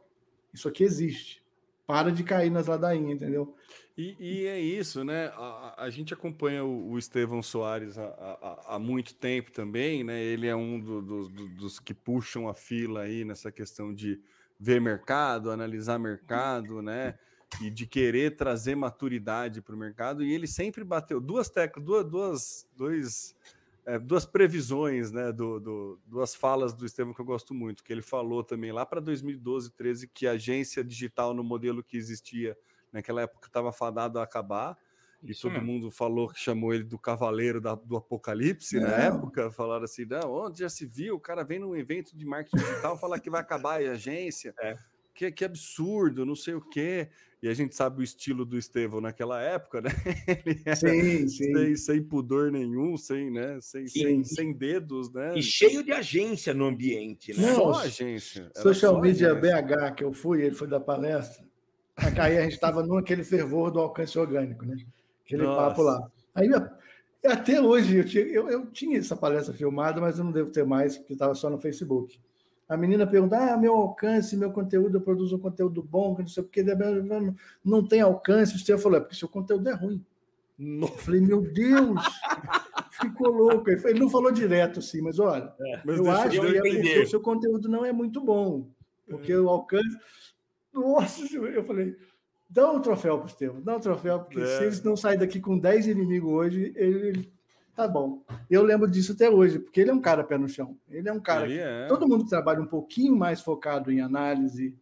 isso aqui existe. Para de cair nas ladainhas, entendeu? E, e é isso, né? A, a gente acompanha o, o Estevão Soares há, há, há, muito tempo também, né? Ele é um do, do, do, dos que puxam a fila aí nessa questão de ver mercado, analisar mercado, né? E de querer trazer maturidade para o mercado, e ele sempre bateu duas teclas, duas, duas, dois, é, duas previsões, né, do, do, duas falas do Estevam que eu gosto muito, que ele falou também lá para 2012, 13, que a agência digital no modelo que existia naquela época estava fadado a acabar, e todo mesmo. mundo falou que chamou ele do cavaleiro da, do apocalipse na época, falaram assim, não, onde já se viu, o cara vem num evento de marketing digital falar que vai acabar a agência, é. Que, que absurdo, não sei o quê e a gente sabe o estilo do Estevão naquela época, né? Ele sim, sim. Sem, sem, pudor nenhum, sem, né? sem, sem, sem, dedos, né? E cheio de agência no ambiente, né? Não, só agência. Social só Media agência. BH, que eu fui, ele foi da palestra. Aí a gente estava naquele fervor do alcance orgânico, né? Aquele Nossa. papo lá. Aí até hoje eu tinha, eu, eu tinha essa palestra filmada, mas eu não devo ter mais, porque estava só no Facebook. A menina pergunta: ah, meu alcance, meu conteúdo, eu produzo um conteúdo bom, não sei o que, não tem alcance. O Steve falou: é porque seu conteúdo é ruim. Eu falei, meu Deus, ficou louco. Ele não falou direto assim, mas olha, é, mas eu acho eu que o seu conteúdo não é muito bom, porque é. o alcance. Nossa, eu falei, dá um troféu para o Estevam, dá um troféu, porque é. se eles não saírem daqui com 10 inimigos hoje, ele, Tá bom. Eu lembro disso até hoje, porque ele é um cara pé no chão. Ele é um cara. Que, é. Todo mundo que trabalha um pouquinho mais focado em análise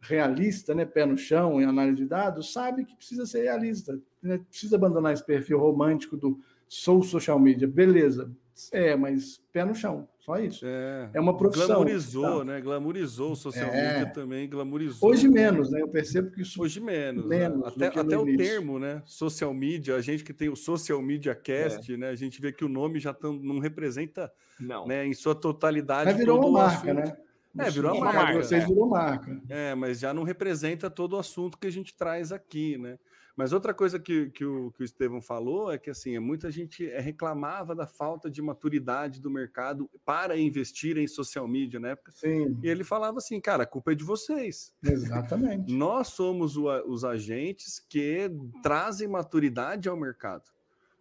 realista, né, pé no chão em análise de dados, sabe que precisa ser realista, né? precisa abandonar esse perfil romântico do sou social media, beleza. É, mas pé no chão, só isso. É, é uma profissão. Glamorizou, tá? né? Glamorizou o social é. media também, glamorizou. Hoje menos, né? Eu percebo que isso. Hoje menos. Né? menos né? Até, até o termo, né? Social media, a gente que tem o Social Media Cast, é. né? A gente vê que o nome já tão, não representa não. Né, em sua totalidade. Mas virou uma marca, né? É, virou uma marca. Vocês virou marca. É, mas já não representa todo o assunto que a gente traz aqui, né? Mas outra coisa que, que, o, que o Estevão falou é que assim, muita gente é, reclamava da falta de maturidade do mercado para investir em social media na época. Sim. E ele falava assim, cara, a culpa é de vocês. Exatamente. Nós somos o, os agentes que trazem maturidade ao mercado.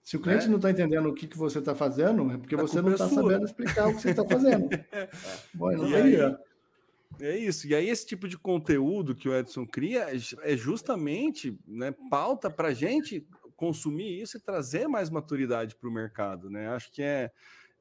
Se o cliente é. não está entendendo o que, que você está fazendo, é porque a você não está é sabendo explicar o que você está fazendo. é. Bom, não e aí, é isso. E aí, esse tipo de conteúdo que o Edson cria é justamente né, pauta para a gente consumir isso e trazer mais maturidade para o mercado. Né? Acho que é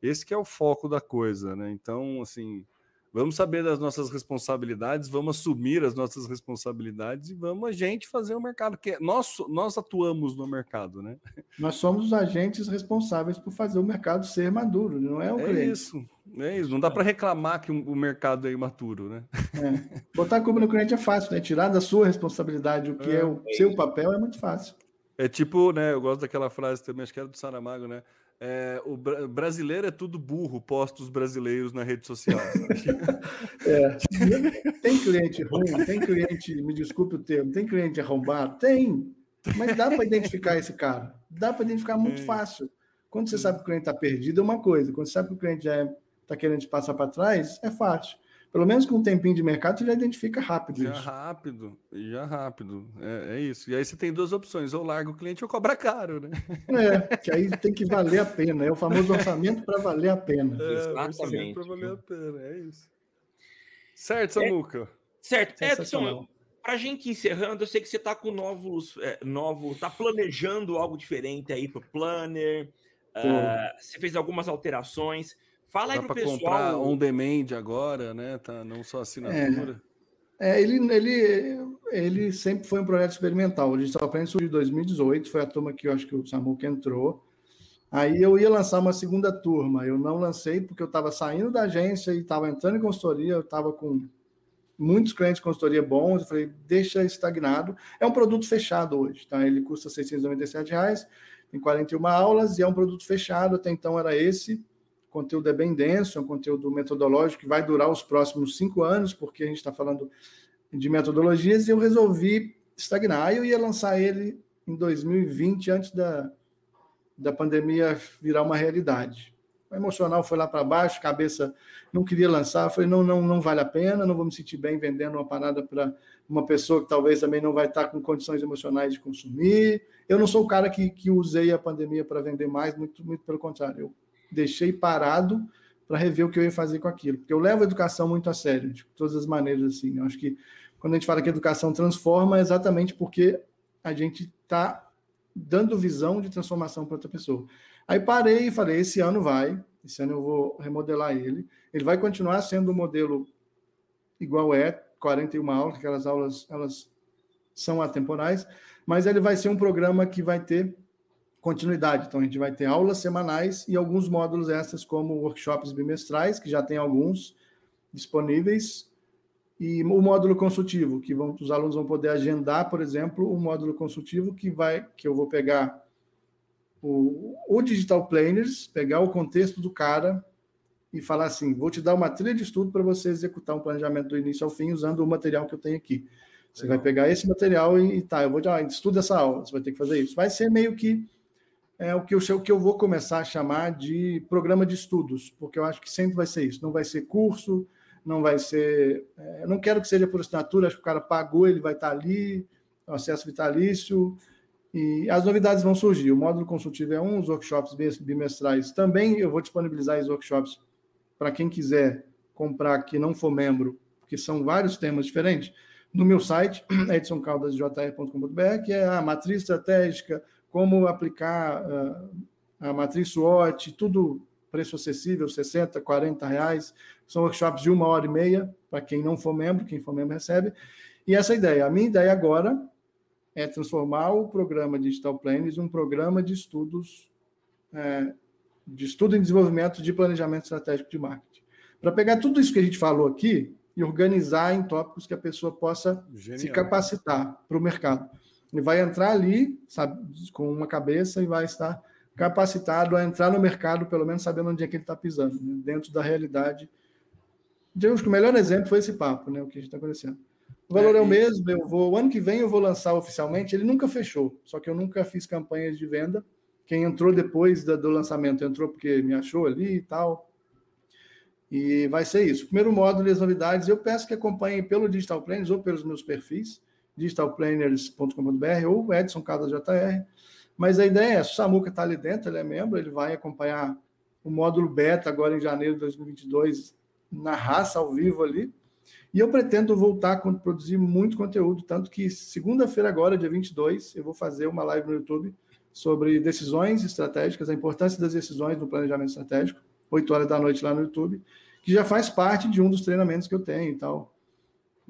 esse que é o foco da coisa. Né? Então, assim, Vamos saber das nossas responsabilidades, vamos assumir as nossas responsabilidades e vamos a gente fazer o mercado, que é, nós, nós atuamos no mercado, né? Nós somos os agentes responsáveis por fazer o mercado ser maduro, não é o é cliente. Isso, é isso. Não dá para reclamar que o mercado é imaturo, né? É. Botar a culpa no cliente é fácil, né? Tirar da sua responsabilidade o que é, é o seu papel é muito fácil. É tipo, né? Eu gosto daquela frase também, acho que era do Saramago, né? É, o bra brasileiro é tudo burro, posta os brasileiros na rede social. é. Tem cliente ruim, tem cliente, me desculpe o termo, tem cliente arrombado? Tem, mas dá para identificar esse cara. Dá para identificar muito fácil. Quando você sabe que o cliente está perdido, é uma coisa. Quando você sabe que o cliente já está é, querendo te passar para trás, é fácil pelo menos com um tempinho de mercado, você já identifica rápido já isso. rápido, já rápido. É, é, isso. E aí você tem duas opções: ou larga o cliente ou cobra caro, né? É, que aí tem que valer a pena. É o famoso orçamento para valer a pena. É, Exatamente. Para valer a pena, é isso. Certo, Samuca? É, certo. Edson, para a gente encerrando, eu sei que você está com novos, é, novos, está planejando algo diferente aí para o Planner. Uh, você fez algumas alterações. Fala Dá aí pro pessoal. comprar on demand agora, né? Tá, não só assinatura. É, é, ele, ele, ele sempre foi um projeto experimental. O Digital Plan surgiu em 2018, foi a turma que eu acho que o Samuca entrou. Aí eu ia lançar uma segunda turma. Eu não lancei porque eu estava saindo da agência e estava entrando em consultoria. Eu estava com muitos clientes de consultoria bons. Eu falei, deixa estagnado. É um produto fechado hoje, tá? Ele custa 697 reais, tem 41 aulas e é um produto fechado. Até então era esse o conteúdo é bem denso, é um conteúdo metodológico que vai durar os próximos cinco anos, porque a gente está falando de metodologias, e eu resolvi estagnar. Eu ia lançar ele em 2020, antes da, da pandemia virar uma realidade. O emocional foi lá para baixo, cabeça não queria lançar, falei, não, não, não vale a pena, não vou me sentir bem vendendo uma parada para uma pessoa que talvez também não vai estar com condições emocionais de consumir. Eu não sou o cara que, que usei a pandemia para vender mais, muito, muito pelo contrário. Eu deixei parado para rever o que eu ia fazer com aquilo. Porque eu levo a educação muito a sério, de todas as maneiras, assim. Eu acho que quando a gente fala que a educação transforma, é exatamente porque a gente está dando visão de transformação para outra pessoa. Aí parei e falei: esse ano vai, esse ano eu vou remodelar ele. Ele vai continuar sendo um modelo igual é, 41 aulas, aquelas aulas elas são atemporais, mas ele vai ser um programa que vai ter continuidade. Então, a gente vai ter aulas semanais e alguns módulos extras, como workshops bimestrais, que já tem alguns disponíveis, e o módulo consultivo, que vão, os alunos vão poder agendar, por exemplo, um módulo consultivo que vai, que eu vou pegar o, o Digital Planners, pegar o contexto do cara e falar assim: vou te dar uma trilha de estudo para você executar um planejamento do início ao fim usando o material que eu tenho aqui. Você Legal. vai pegar esse material e, e tá, eu vou te ah, estuda essa aula, você vai ter que fazer isso. Vai ser meio que é o que, eu, o que eu vou começar a chamar de programa de estudos, porque eu acho que sempre vai ser isso. Não vai ser curso, não vai ser. É, eu não quero que seja por assinatura, acho que o cara pagou, ele vai estar ali, acesso vitalício, e as novidades vão surgir. O módulo consultivo é um, os workshops bimestrais também. Eu vou disponibilizar os workshops para quem quiser comprar que não for membro, porque são vários temas diferentes. No meu site, edsonCaldasJR.com.br, que é a matriz estratégica, como aplicar uh, a matriz SWOT, tudo preço acessível, 60, 40 reais. São workshops de uma hora e meia, para quem não for membro, quem for membro recebe. E essa ideia. A minha ideia agora é transformar o programa Digital Planners em um programa de estudos, é, de estudo em desenvolvimento de planejamento estratégico de marketing. Para pegar tudo isso que a gente falou aqui e organizar em tópicos que a pessoa possa Genial. se capacitar para o mercado. Ele vai entrar ali, sabe, com uma cabeça e vai estar capacitado a entrar no mercado, pelo menos sabendo onde é que ele está pisando, né? dentro da realidade. Digamos que o melhor exemplo foi esse papo, né? O que está acontecendo. O valor é, é o mesmo, eu vou, o ano que vem eu vou lançar oficialmente, ele nunca fechou, só que eu nunca fiz campanhas de venda. Quem entrou depois da, do lançamento entrou porque me achou ali e tal. E vai ser isso. Primeiro módulo e as novidades, eu peço que acompanhem pelo Digital Planners ou pelos meus perfis, digitalplanners.com.br ou Edson Carlos JR. Mas a ideia é, o Samuca está ali dentro, ele é membro, ele vai acompanhar o módulo beta agora em janeiro de 2022 na raça ao vivo ali. E eu pretendo voltar a produzir muito conteúdo, tanto que segunda-feira agora, dia 22, eu vou fazer uma live no YouTube sobre decisões estratégicas, a importância das decisões no planejamento estratégico, 8 horas da noite lá no YouTube, que já faz parte de um dos treinamentos que eu tenho e tal.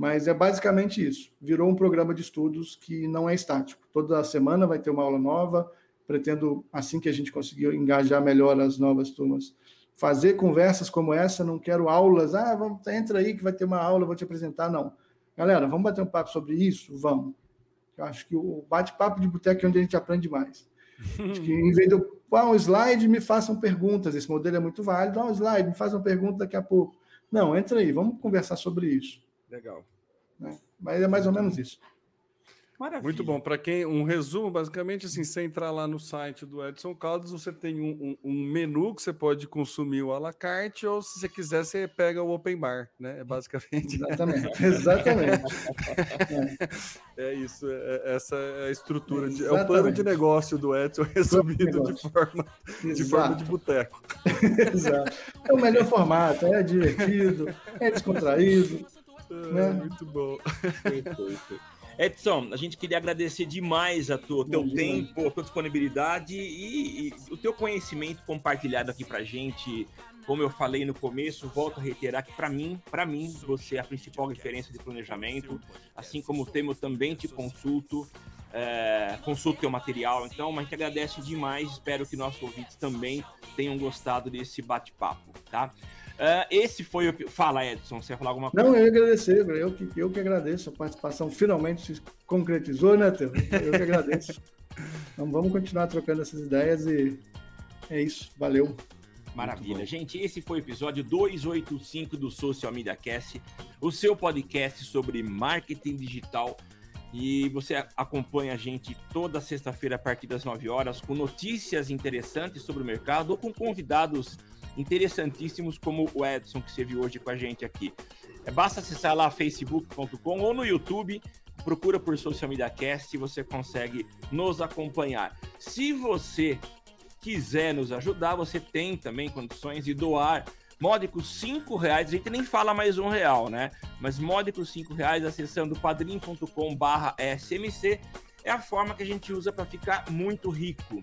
Mas é basicamente isso. Virou um programa de estudos que não é estático. Toda semana vai ter uma aula nova. Pretendo, assim que a gente conseguir engajar melhor as novas turmas, fazer conversas como essa. Não quero aulas. Ah, vamos, entra aí que vai ter uma aula, vou te apresentar. Não. Galera, vamos bater um papo sobre isso? Vamos. Eu acho que o bate-papo de boteco é onde a gente aprende mais. Acho que em vez de eu ah, um slide, me façam perguntas. Esse modelo é muito válido. Ah, um slide, me façam pergunta daqui a pouco. Não, entra aí, vamos conversar sobre isso. Legal. Né? Mas é mais ou menos isso. Maravilha. Muito bom. Para quem um resumo, basicamente, assim, você entrar lá no site do Edson Caldas, você tem um, um, um, menu que você pode consumir o à la carte, ou se você quiser, você pega o open bar, né? É basicamente. Exatamente. Exatamente. é. é isso. É, é, essa é a estrutura. De, é o plano de negócio do Edson resumido de forma, de forma de boteco. Exato. É o melhor formato, é divertido, é descontraído. Né? Muito bom. Edson, a gente queria agradecer demais a tua, teu tempo, a tua disponibilidade e, e, o teu conhecimento compartilhado aqui pra gente. Como eu falei no começo, volto a reiterar que para mim, para mim, você é a principal referência de planejamento, assim como o tema eu também te consulto, é, consulto teu material. Então, a gente agradece demais, espero que nossos ouvintes também tenham gostado desse bate-papo, tá? Uh, esse foi o. Fala, Edson, você ia falar alguma coisa? Não, eu ia agradecer, eu que, eu que agradeço. A participação finalmente se concretizou, né, Teu? Eu que agradeço. então vamos continuar trocando essas ideias e é isso. Valeu. Maravilha. Gente, esse foi o episódio 285 do Social Media Cast, o seu podcast sobre marketing digital. E você acompanha a gente toda sexta-feira a partir das 9 horas com notícias interessantes sobre o mercado ou com convidados interessantíssimos como o Edson que viu hoje com a gente aqui. É, basta acessar lá facebook.com ou no YouTube, procura por Social Media Cast e você consegue nos acompanhar. Se você quiser nos ajudar, você tem também condições de doar módicos cinco reais, a gente nem fala mais um real, né? Mas módicos cinco reais acessando padrim.com barra smc é a forma que a gente usa para ficar muito rico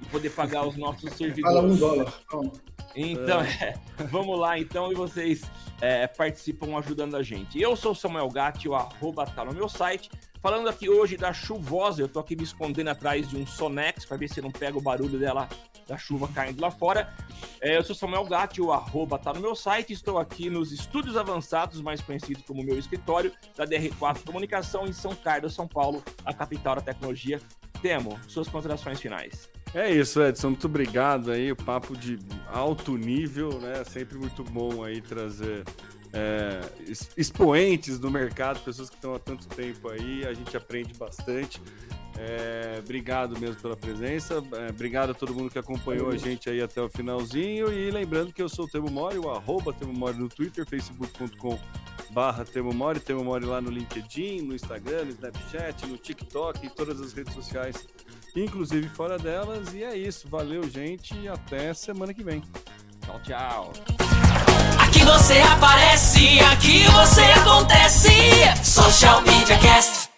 e poder pagar os nossos servidores. Fala um dólar. Pronto. Então, é. É, vamos lá então e vocês é, participam ajudando a gente. Eu sou Samuel Gatti, o arroba tá no meu site. Falando aqui hoje da chuvosa, eu tô aqui me escondendo atrás de um Sonex para ver se não pega o barulho dela da chuva caindo lá fora. É, eu sou Samuel Gatti, o arroba tá no meu site. Estou aqui nos estúdios avançados, mais conhecidos como meu escritório, da DR4 Comunicação, em São Carlos, São Paulo, a capital da tecnologia. Temo, suas considerações finais. É isso, Edson. Muito obrigado aí. O papo de alto nível, né? Sempre muito bom aí trazer é, expoentes do mercado, pessoas que estão há tanto tempo aí. A gente aprende bastante. É, obrigado mesmo pela presença. É, obrigado a todo mundo que acompanhou a gente aí até o finalzinho. E lembrando que eu sou o Temo Mori, o arroba Temo Mori no Twitter, facebook.com barra Temo Mori, Temo Mori lá no LinkedIn, no Instagram, no Snapchat, no TikTok e todas as redes sociais inclusive fora delas. E é isso. Valeu, gente. Até semana que vem. Tchau, tchau. Aqui você aparece, aqui você acontece. Social Media Cast.